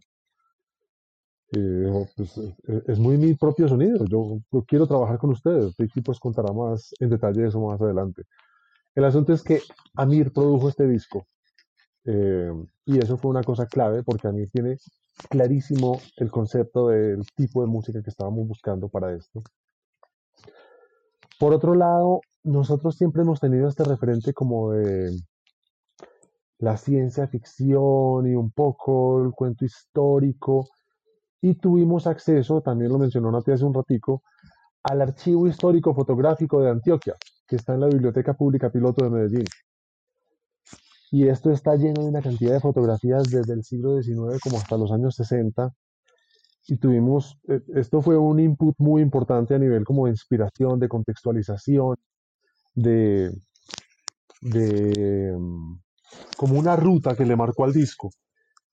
Speaker 4: Dijo, pues e-, es muy mi propio sonido, yo, quiero trabajar con ustedes. Ricky pues contará más en detalle eso más adelante. El asunto es que Amir produjo este disco eh, y eso fue una cosa clave porque Amir tiene clarísimo el concepto del tipo de música que estábamos buscando para esto. Por otro lado, nosotros siempre hemos tenido este referente como de la ciencia ficción y un poco el cuento histórico y tuvimos acceso, también lo mencionó Nati hace un ratico, al archivo histórico fotográfico de Antioquia, que está en la Biblioteca Pública Piloto de Medellín. Y esto está lleno de una cantidad de fotografías desde el siglo XIX como hasta los años 60. Y tuvimos, eh, esto fue un input muy importante a nivel como de inspiración, de contextualización, de, de mm, como una ruta que le marcó al disco.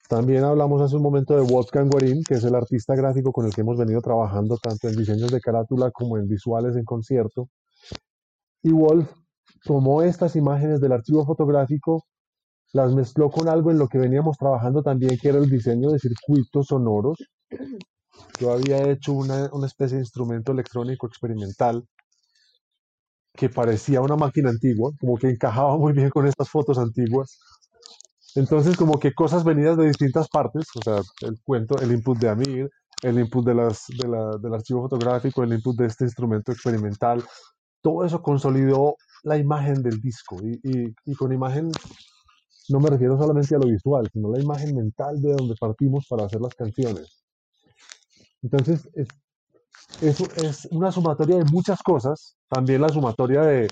Speaker 4: También hablamos hace un momento de Wolfgang Guarín, que es el artista gráfico con el que hemos venido trabajando tanto en diseños de carátula como en visuales en concierto. Y Wolf tomó estas imágenes del archivo fotográfico, las mezcló con algo en lo que veníamos trabajando también, que era el diseño de circuitos sonoros. Yo había hecho una, una especie de instrumento electrónico experimental que parecía una máquina antigua, como que encajaba muy bien con estas fotos antiguas. Entonces, como que cosas venidas de distintas partes, o sea, el cuento, el input de Amir, el input del archivo fotográfico, el input de este instrumento experimental, todo eso consolidó la imagen del disco. Y, con imagen no me refiero solamente a lo visual, sino a la imagen mental de donde partimos para hacer las canciones. Entonces, es, es, es una sumatoria de muchas cosas, también la sumatoria de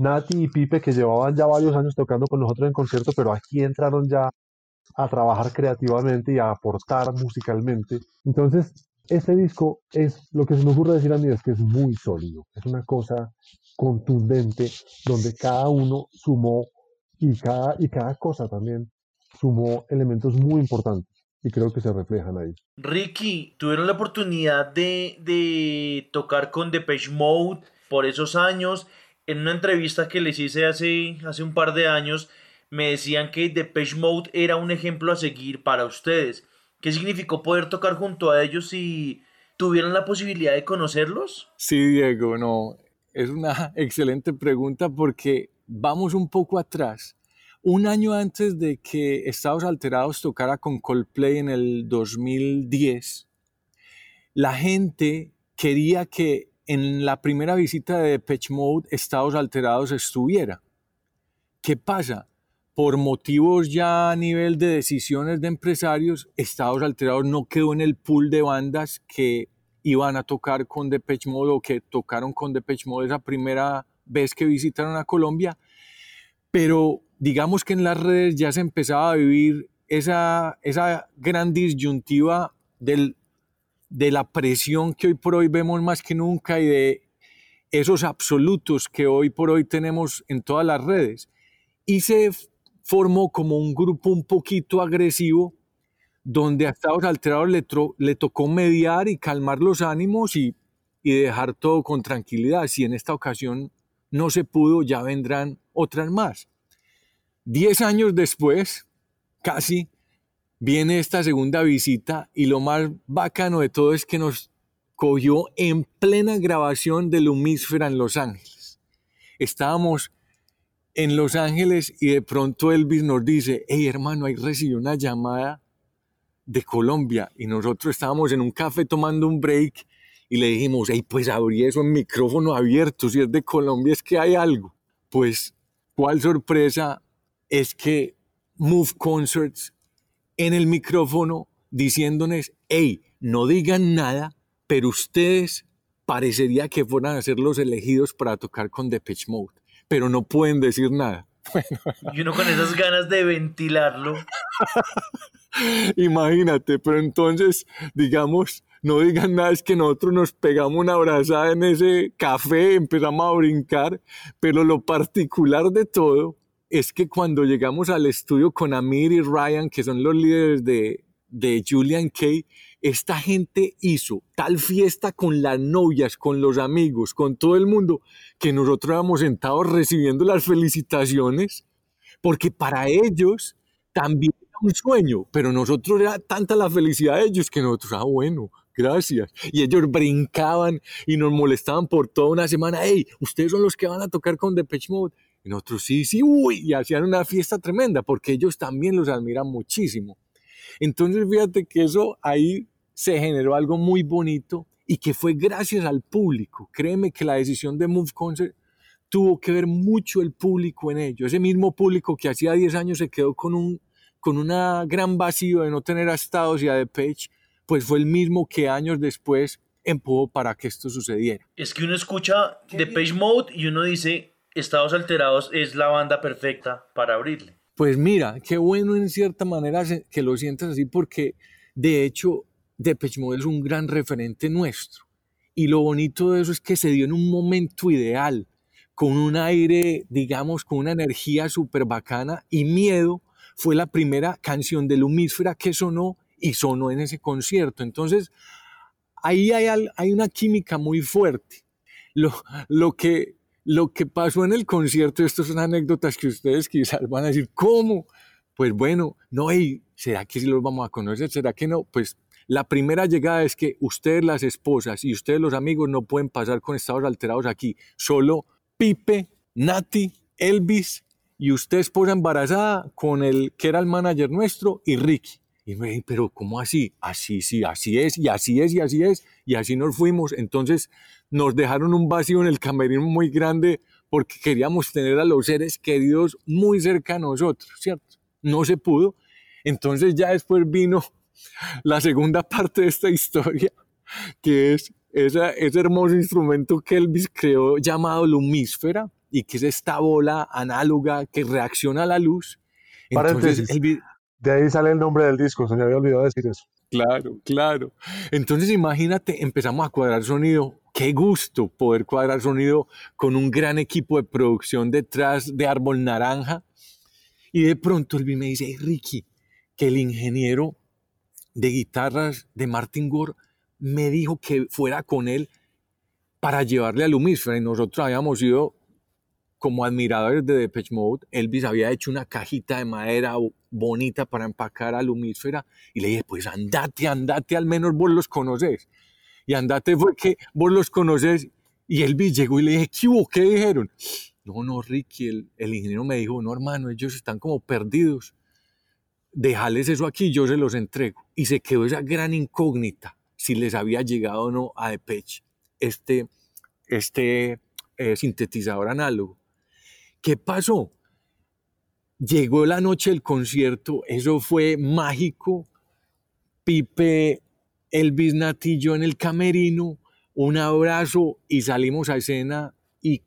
Speaker 4: Nati y Pipe que llevaban ya varios años tocando con nosotros en concierto, pero aquí entraron ya a trabajar creativamente y a aportar musicalmente. Entonces, este disco es, lo que se me ocurre decir a mí es que es muy sólido, es una cosa contundente donde cada uno sumó y cada, y cada cosa también sumó elementos muy importantes y creo que se reflejan ahí.
Speaker 3: Ricky, tuvieron la oportunidad de, de tocar con Depeche Mode por esos años. En una entrevista que les hice hace, hace un par de años, me decían que Depeche Mode era un ejemplo a seguir para ustedes. ¿Qué significó poder tocar junto a ellos y tuvieron la posibilidad de conocerlos?
Speaker 8: Sí, Diego, no. Es una excelente pregunta porque vamos un poco atrás un año antes de que Estados Alterados tocara con Coldplay en el 2010, la gente quería que
Speaker 5: en la primera visita de Depeche Mode Estados Alterados estuviera. ¿Qué pasa? Por motivos ya a nivel de decisiones de empresarios, Estados Alterados no quedó en el pool de bandas que iban a tocar con Depeche Mode o que tocaron con Depeche Mode esa primera vez que visitaron a Colombia, pero digamos que en las redes ya se empezaba a vivir esa, esa gran disyuntiva del, de la presión que hoy por hoy vemos más que nunca y de esos absolutos que hoy por hoy tenemos en todas las redes. Y se formó como un grupo un poquito agresivo donde a Estados Alterados le, le tocó mediar y calmar los ánimos y, y dejar todo con tranquilidad. Si en esta ocasión no se pudo, ya vendrán otras más. Diez años después, casi, viene esta segunda visita y lo más bacano de todo es que nos cogió en plena grabación de Lumísfera en Los Ángeles. Estábamos en Los Ángeles y de pronto Elvis nos dice, hey hermano, ahí recibió una llamada de Colombia y nosotros estábamos en un café tomando un break y le dijimos, hey, pues abrí eso en micrófono abierto, si es de Colombia es que hay algo. Pues, ¿cuál sorpresa? Es que Move Concerts en el micrófono diciéndonos, hey, no digan nada, pero ustedes parecería que fueran a ser los elegidos para tocar con Depeche Mode, pero no pueden decir nada.
Speaker 3: Y uno con esas ganas de ventilarlo.
Speaker 5: Imagínate, pero entonces, digamos, no digan nada, es que nosotros nos pegamos una abrazada en ese café, empezamos a brincar, pero lo particular de todo es que cuando llegamos al estudio con Amir y Ryan, que son los líderes de, de Julian Kay, esta gente hizo tal fiesta con las novias, con los amigos, con todo el mundo, que nosotros éramos sentados recibiendo las felicitaciones, porque para ellos también era un sueño, pero nosotros era tanta la felicidad de ellos que nosotros, ah, bueno, gracias. Y ellos brincaban y nos molestaban por toda una semana, hey, ustedes son los que van a tocar con Depeche Mode. Y nosotros sí, sí, uy, y hacían una fiesta tremenda, porque ellos también los admiran muchísimo. Entonces, fíjate que eso ahí se generó algo muy bonito y que fue gracias al público. Créeme que la decisión de Move Concert tuvo que ver mucho el público en ello. Ese mismo público que hacía 10 años se quedó con un con una gran vacío de no tener a Estados y a Page, pues fue el mismo que años después empujó para que esto sucediera.
Speaker 3: Es que uno escucha Page Mode y uno dice, Estados Alterados es la banda perfecta para abrirle.
Speaker 5: Pues mira, qué bueno en cierta manera que lo sientas así porque de hecho Depeche Mode es un gran referente nuestro. Y lo bonito de eso es que se dio en un momento ideal, con un aire, digamos, con una energía súper bacana y miedo. Fue la primera canción de Lumísfera que sonó y sonó en ese concierto. Entonces, ahí hay, una química muy fuerte. Lo, que, lo que pasó en el concierto, estas son anécdotas que ustedes quizás van a decir, ¿cómo? Pues bueno, no, ¿será que sí los vamos a conocer? ¿Será que no? Pues la primera llegada es que ustedes las esposas y ustedes los amigos no pueden pasar con estados alterados aquí. Solo Pipe, Nati, Elvis y usted esposa embarazada con el que era el manager nuestro y Ricky. Y me dije, pero ¿cómo así? Así, sí, así es, y así es, y así es, y así nos fuimos. Entonces nos dejaron un vacío en el camerino muy grande porque queríamos tener a los seres queridos muy cerca a nosotros, ¿cierto? No se pudo. Entonces ya después vino la segunda parte de esta historia, que es ese hermoso instrumento que Elvis creó llamado lumísfera y que es esta bola análoga que reacciona a la luz.
Speaker 4: Entonces, De ahí sale el nombre del disco, se me había olvidado decir eso.
Speaker 5: Claro, claro. Entonces imagínate, empezamos a cuadrar sonido. Qué gusto poder cuadrar sonido con un gran equipo de producción detrás de Árbol Naranja. Y de pronto Elvis me dice, Ricky, que el ingeniero de guitarras de Martin Gore me dijo que fuera con él para llevarle a Lumisfera y nosotros habíamos ido como admiradores de Depeche Mode. Elvis había hecho una cajita de madera bonita para empacar a Lumisfera y le dije, pues andate, andate, al menos vos los conoces. Y andate fue que vos los conoces. Y Elvis llegó y le dije, ¿qué hubo? ¿Qué dijeron? No, no, Ricky, el, ingeniero me dijo, no, hermano, ellos están como perdidos déjales eso aquí, yo se los entrego. Y se quedó esa gran incógnita si les había llegado o no a Depeche este, este eh, sintetizador análogo. ¿Qué pasó? Llegó la noche del concierto, eso fue mágico. Pipe, Elvis Natillo en el camerino, un abrazo y salimos a escena y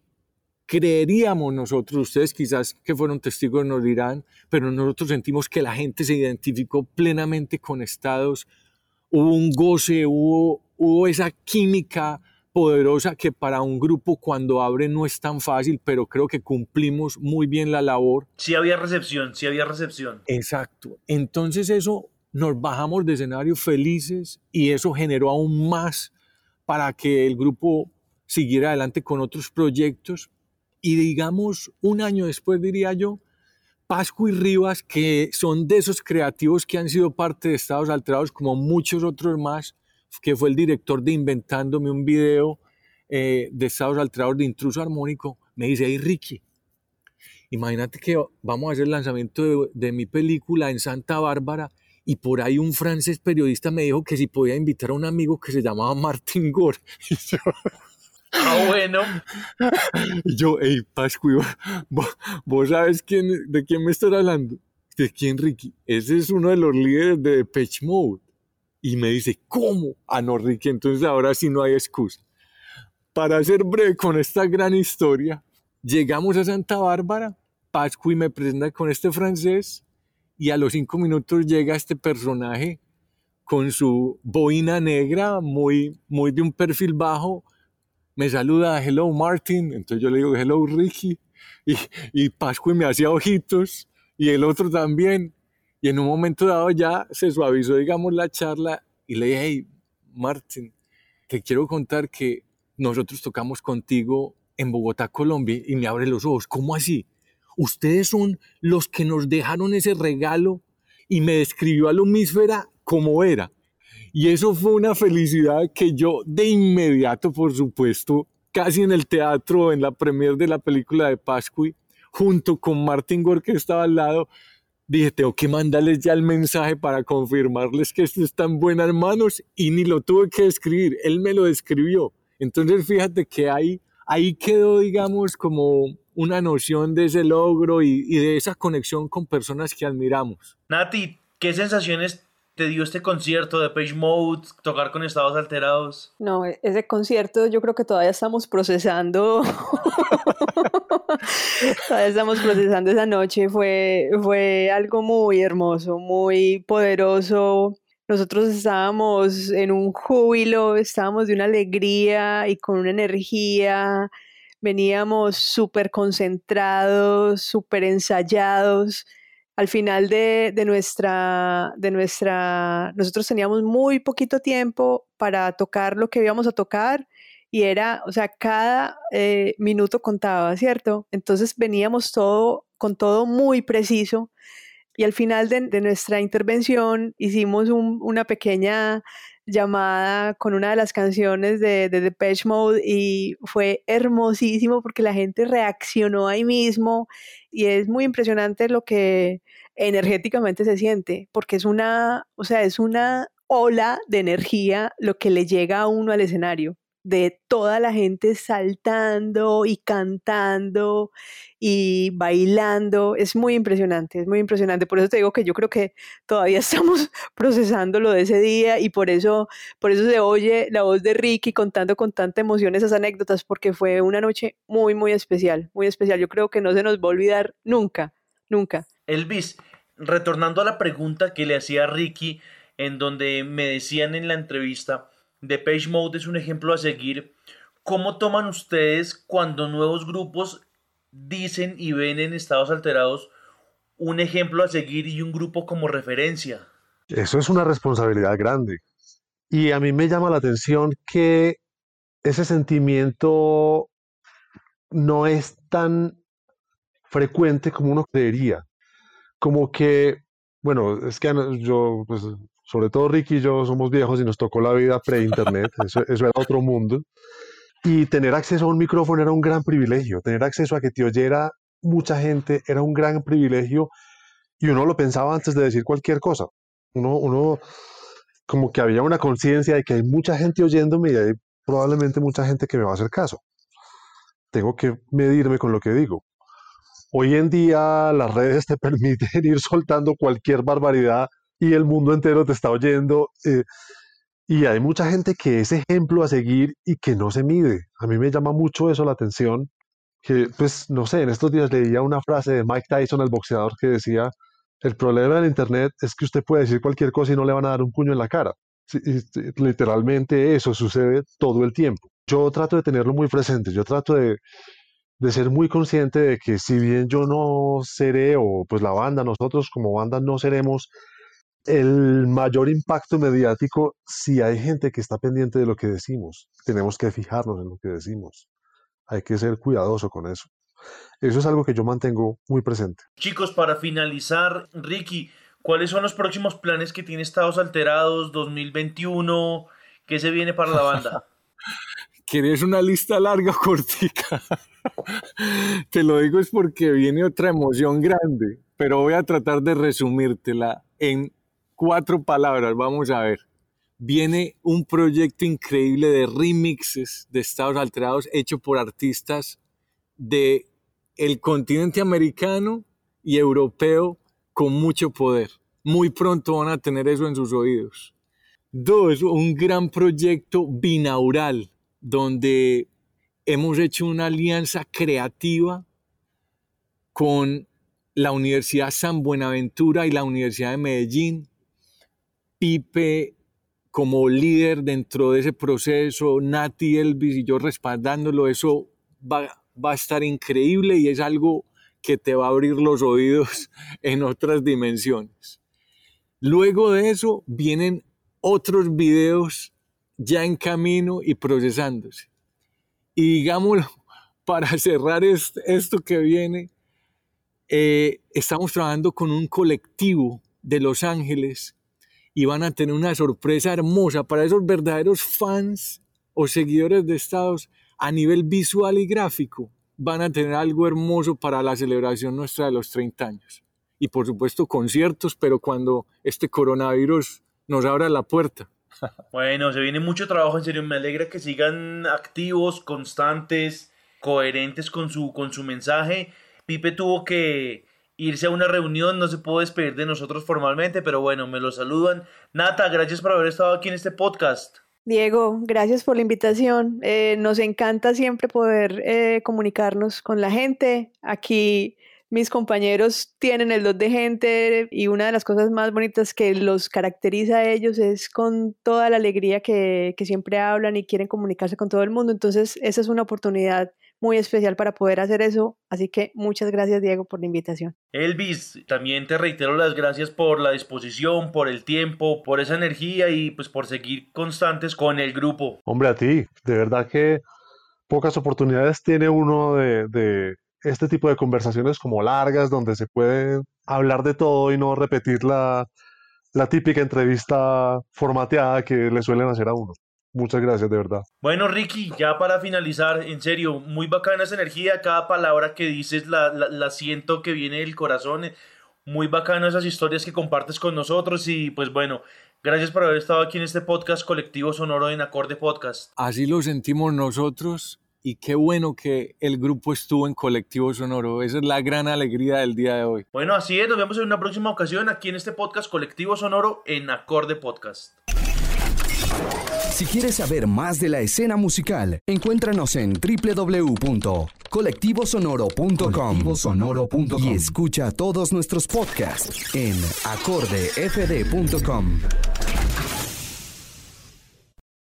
Speaker 5: creeríamos nosotros, ustedes quizás que fueron testigos nos dirán, pero nosotros sentimos que la gente se identificó plenamente con estados, hubo un goce, hubo, hubo esa química poderosa que para un grupo cuando abre no es tan fácil, pero creo que cumplimos muy bien la labor.
Speaker 3: Sí había recepción, sí había recepción.
Speaker 5: Exacto. Entonces eso nos bajamos de escenario felices y eso generó aún más para que el grupo siguiera adelante con otros proyectos. Y digamos, un año después, diría yo, Pascu y Rivas, que son de esos creativos que han sido parte de Estados Alterados, como muchos otros más, que fue el director de Inventándome un video eh, de Estados Alterados de Intruso Armónico, me dice, hey Ricky, imagínate que vamos a hacer el lanzamiento de, de mi película en Santa Bárbara y por ahí un francés periodista me dijo que si podía invitar a un amigo que se llamaba Martin Gore. Y yo,
Speaker 3: Ah, bueno.
Speaker 5: y yo hey, Pascu, ¿vos, vos sabes quién, de quién me estás hablando? ¿De quién, Ricky? Ese es uno de los líderes de Depeche Mode. Y me dice, ¿cómo? Ah, no, Ricky, entonces ahora sí no hay excusa. Para ser breve con esta gran historia, llegamos a Santa Bárbara, Pascu me presenta con este francés, y a los cinco minutos llega este personaje con su boina negra, muy, muy de un perfil bajo, me saluda, hello Martin, entonces yo le digo, hello Ricky, y, y Pascu me hacía ojitos, y el otro también, y en un momento dado ya se suavizó, digamos, la charla, y le dije, hey Martin, te quiero contar que nosotros tocamos contigo en Bogotá, Colombia, y me abre los ojos, ¿cómo así? Ustedes son los que nos dejaron ese regalo y me describió a Lumísfera como era. Y eso fue una felicidad que yo de inmediato, por supuesto, casi en el teatro, en la premier de la película de Pascui, junto con Martin Gore que estaba al lado, dije, tengo que mandarles ya el mensaje para confirmarles que esto está en buenas manos y ni lo tuve que escribir, él me lo describió. Entonces fíjate que ahí, ahí quedó, digamos, como una noción de ese logro y, y de esa conexión con personas que admiramos.
Speaker 3: Nati, ¿qué sensaciones te dio este concierto de Page Mode, tocar con estados alterados?
Speaker 6: No, ese concierto yo creo que todavía estamos procesando. todavía estamos procesando esa noche. Fue, fue algo muy hermoso, muy poderoso. Nosotros estábamos en un júbilo, estábamos de una alegría y con una energía. Veníamos súper concentrados, súper ensayados al final de, de, nuestra, de nuestra, nosotros teníamos muy poquito tiempo para tocar lo que íbamos a tocar y era, o sea, cada eh, minuto contaba, ¿cierto? Entonces veníamos todo, con todo muy preciso y al final de, de nuestra intervención hicimos un, una pequeña llamada con una de las canciones de, de Depeche Mode y fue hermosísimo porque la gente reaccionó ahí mismo y es muy impresionante lo que energéticamente se siente porque es una, o sea, es una ola de energía lo que le llega a uno al escenario de toda la gente saltando y cantando y bailando. Es muy impresionante, es muy impresionante. Por eso te digo que yo creo que todavía estamos procesando lo de ese día y por eso, por eso se oye la voz de Ricky contando con tanta emoción esas anécdotas, porque fue una noche muy, muy especial, muy especial. Yo creo que no se nos va a olvidar nunca, nunca.
Speaker 3: Elvis, retornando a la pregunta que le hacía Ricky, en donde me decían en la entrevista, Depeche Mode es un ejemplo a seguir. ¿Cómo toman ustedes cuando nuevos grupos dicen y ven en estados alterados un ejemplo a seguir y un grupo como referencia?
Speaker 4: Eso es una responsabilidad grande. Y a mí me llama la atención que ese sentimiento no es tan frecuente como uno creería. Como que, bueno, es que yo, pues, sobre todo Ricky y yo somos viejos y nos tocó la vida pre-internet, eso, eso, era otro mundo. Y tener acceso a un micrófono era un gran privilegio, tener acceso a que te oyera mucha gente era un gran privilegio y uno lo pensaba antes de decir cualquier cosa. Uno, uno como que había una conciencia de que hay mucha gente oyéndome y hay probablemente mucha gente que me va a hacer caso. tengo que medirme con lo que digo. Hoy en día las redes te permiten ir soltando cualquier barbaridad y el mundo entero te está oyendo. eh, y hay mucha gente que es ejemplo a seguir y que no se mide. A mí me llama mucho eso la atención. Que, pues, no sé, en estos días leía una frase de Mike Tyson, el boxeador, que decía, el problema del Internet es que usted puede decir cualquier cosa y no le van a dar un puño en la cara. Literalmente eso sucede todo el tiempo. Yo trato de tenerlo muy presente, yo trato de, de ser muy consciente de que si bien yo no seré, o pues la banda, nosotros como banda no seremos el mayor impacto mediático, si hay gente que está pendiente de lo que decimos, tenemos que fijarnos en lo que decimos. Hay que ser cuidadoso con eso. Eso es algo que yo mantengo muy presente.
Speaker 3: Chicos, para finalizar, Ricky, ¿cuáles son los próximos planes que tiene Estados Alterados 2021? ¿Qué se viene para la banda?
Speaker 5: ¿Querés una lista larga o cortica? Te lo digo es porque viene otra emoción grande, pero voy a tratar de resumírtela en cuatro palabras. Vamos a ver. Viene un proyecto increíble de remixes de estados alterados hecho por artistas de el continente americano y europeo con mucho poder. Muy pronto van a tener eso en sus oídos. Dos, un gran proyecto binaural donde hemos hecho una alianza creativa con la Universidad San Buenaventura y la Universidad de Medellín. Pipe como líder dentro de ese proceso, Nati Elvis y yo respaldándolo, eso va, va a estar increíble y es algo que te va a abrir los oídos en otras dimensiones. Luego de eso vienen otros videos ya en camino y procesándose. Y digámoslo, para cerrar est- esto que viene, eh, estamos trabajando con un colectivo de Los Ángeles y van a tener una sorpresa hermosa para esos verdaderos fans o seguidores de Estados a nivel visual y gráfico. Van a tener algo hermoso para la celebración nuestra de los 30 años. Y por supuesto conciertos, pero cuando este coronavirus nos abra la puerta.
Speaker 3: Bueno, se viene mucho trabajo, en serio, me alegra que sigan activos, constantes, coherentes con su, con su mensaje. Pipe tuvo que irse a una reunión, no se pudo despedir de nosotros formalmente, pero bueno, me lo saludan. Nata, gracias por haber estado aquí en este podcast.
Speaker 6: Diego, gracias por la invitación. Eh, nos encanta siempre poder eh, comunicarnos con la gente. Aquí mis compañeros tienen el dos de gente y una de las cosas más bonitas que los caracteriza a ellos es con toda la alegría que, que siempre hablan y quieren comunicarse con todo el mundo. Entonces, esa es una oportunidad muy especial para poder hacer eso. Así que muchas gracias, Diego, por la invitación.
Speaker 3: Elvis, también te reitero las gracias por la disposición, por el tiempo, por esa energía y pues por seguir constantes con el grupo.
Speaker 4: Hombre, a ti, de verdad que pocas oportunidades tiene uno de, de este tipo de conversaciones como largas, donde se puede hablar de todo y no repetir la, la típica entrevista formateada que le suelen hacer a uno. Muchas gracias, de verdad.
Speaker 3: Bueno, Ricky, ya para finalizar, en serio, muy bacana esa energía, cada palabra que dices la, la, la siento que viene del corazón, muy bacano esas historias que compartes con nosotros y pues bueno, gracias por haber estado aquí en este podcast colectivo sonoro en Acorde Podcast.
Speaker 5: Así lo sentimos nosotros y qué bueno que el grupo estuvo en Colectivo Sonoro. Esa es la gran alegría del día de hoy.
Speaker 3: Bueno, así es, nos vemos en una próxima ocasión aquí en este podcast colectivo sonoro en Acorde Podcast.
Speaker 2: Si quieres saber más de la escena musical, encuéntranos en www.colectivosonoro.com y escucha todos nuestros podcasts en acordefd.com.